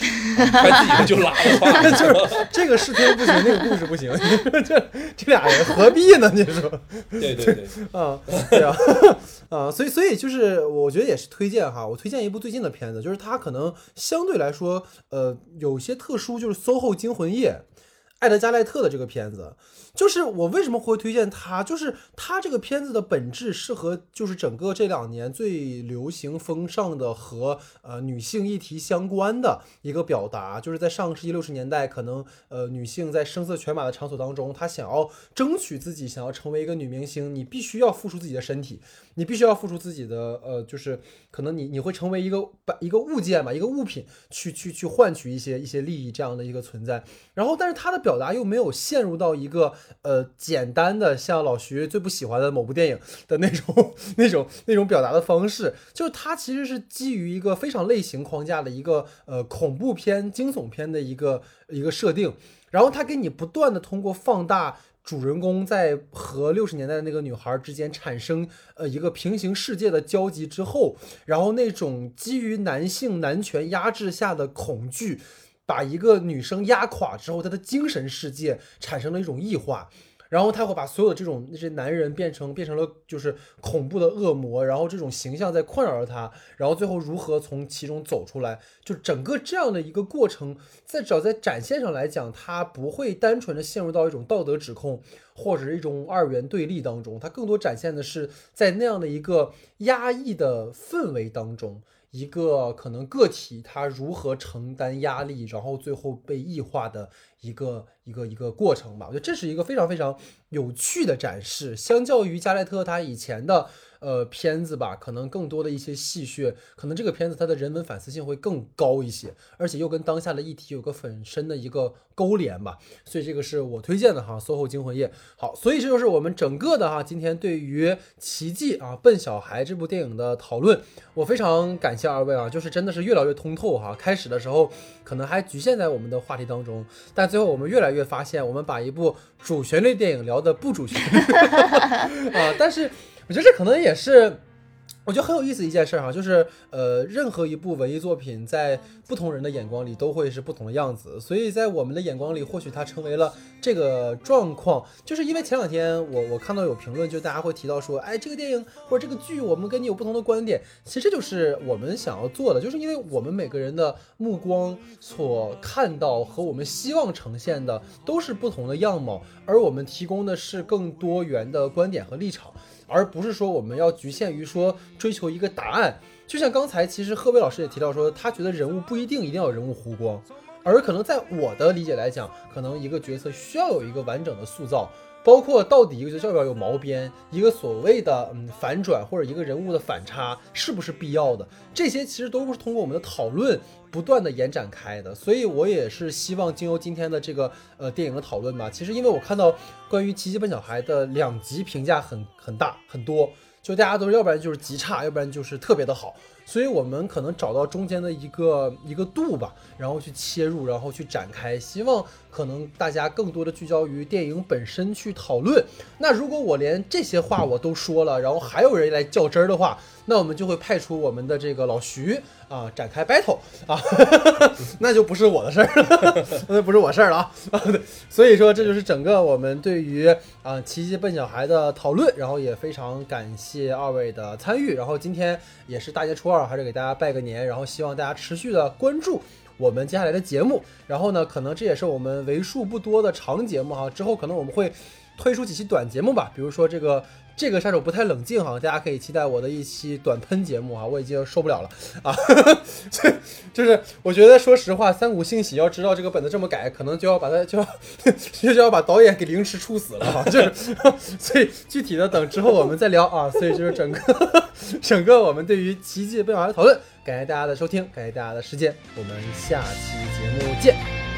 拍自己的就拉了，就是这个视听不行，那个故事不行，这这俩人何必呢？你说？对对对，啊，对啊。啊，所以所以就是我觉得也是推荐哈，我推荐一部最近的片子，就是它可能相对来说，呃，有些特殊，就是《SOHO 惊魂夜》。艾德加·赖特的这个片子，就是我为什么会推荐他，就是他这个片子的本质是和就是整个这两年最流行风尚的和呃女性议题相关的一个表达，就是在上世纪六十年代，可能呃女性在声色犬马的场所当中，她想要争取自己，想要成为一个女明星，你必须要付出自己的身体，你必须要付出自己的呃，就是可能你你会成为一个把一个物件嘛，一个物品去去去换取一些一些利益这样的一个存在，然后但是他的。表达又没有陷入到一个呃简单的像老徐最不喜欢的某部电影的那种 那种那种表达的方式，就是它其实是基于一个非常类型框架的一个呃恐怖片、惊悚片的一个一个设定，然后它给你不断的通过放大。主人公在和六十年代的那个女孩之间产生呃一个平行世界的交集之后，然后那种基于男性男权压制下的恐惧，把一个女生压垮之后，她的精神世界产生了一种异化。然后他会把所有的这种那些男人变成变成了就是恐怖的恶魔，然后这种形象在困扰着她，然后最后如何从其中走出来，就整个这样的一个过程，在只要在展现上来讲，他不会单纯的陷入到一种道德指控或者是一种二元对立当中，他更多展现的是在那样的一个压抑的氛围当中。一个可能个体他如何承担压力，然后最后被异化的一个一个一个过程吧。我觉得这是一个非常非常有趣的展示，相较于加莱特他以前的。呃，片子吧，可能更多的一些戏谑，可能这个片子它的人文反思性会更高一些，而且又跟当下的议题有个很深的一个勾连吧，所以这个是我推荐的哈，《SOHO 惊魂夜》。好，所以这就是我们整个的哈，今天对于《奇迹》啊，《笨小孩》这部电影的讨论，我非常感谢二位啊，就是真的是越来越通透哈。开始的时候可能还局限在我们的话题当中，但最后我们越来越发现，我们把一部主旋律电影聊的不主旋律 啊，但是。我觉得这可能也是，我觉得很有意思一件事儿哈，就是呃，任何一部文艺作品在不同人的眼光里都会是不同的样子，所以在我们的眼光里，或许它成为了这个状况，就是因为前两天我我看到有评论，就大家会提到说，哎，这个电影或者这个剧，我们跟你有不同的观点，其实这就是我们想要做的，就是因为我们每个人的目光所看到和我们希望呈现的都是不同的样貌，而我们提供的是更多元的观点和立场。而不是说我们要局限于说追求一个答案，就像刚才其实贺伟老师也提到说，他觉得人物不一定一定要有人物弧光，而可能在我的理解来讲，可能一个角色需要有一个完整的塑造。包括到底一个角色要不要有毛边，一个所谓的嗯反转或者一个人物的反差是不是必要的？这些其实都是通过我们的讨论不断的延展开的。所以我也是希望经由今天的这个呃电影的讨论吧。其实因为我看到关于《奇迹笨小孩》的两极评价很很大很多，就大家都要不然就是极差，要不然就是特别的好。所以我们可能找到中间的一个一个度吧，然后去切入，然后去展开，希望可能大家更多的聚焦于电影本身去讨论。那如果我连这些话我都说了，然后还有人来较真儿的话，那我们就会派出我们的这个老徐啊展开 battle 啊，那就不是我的事儿了，那不是我事儿了啊。所以说这就是整个我们对于啊奇迹笨小孩的讨论，然后也非常感谢二位的参与，然后今天也是大年初二。还是给大家拜个年，然后希望大家持续的关注我们接下来的节目。然后呢，可能这也是我们为数不多的长节目哈。之后可能我们会推出几期短节目吧，比如说这个。这个杀手不太冷静哈，大家可以期待我的一期短喷节目啊，我已经受不了了啊！就是我觉得说实话，三股信喜要知道这个本子这么改，可能就要把它就要就 就要把导演给凌迟处死了哈！就是 所以具体的等之后我们再聊啊！所以就是整个整个我们对于奇迹变法的讨论，感谢大家的收听，感谢大家的时间，我们下期节目见。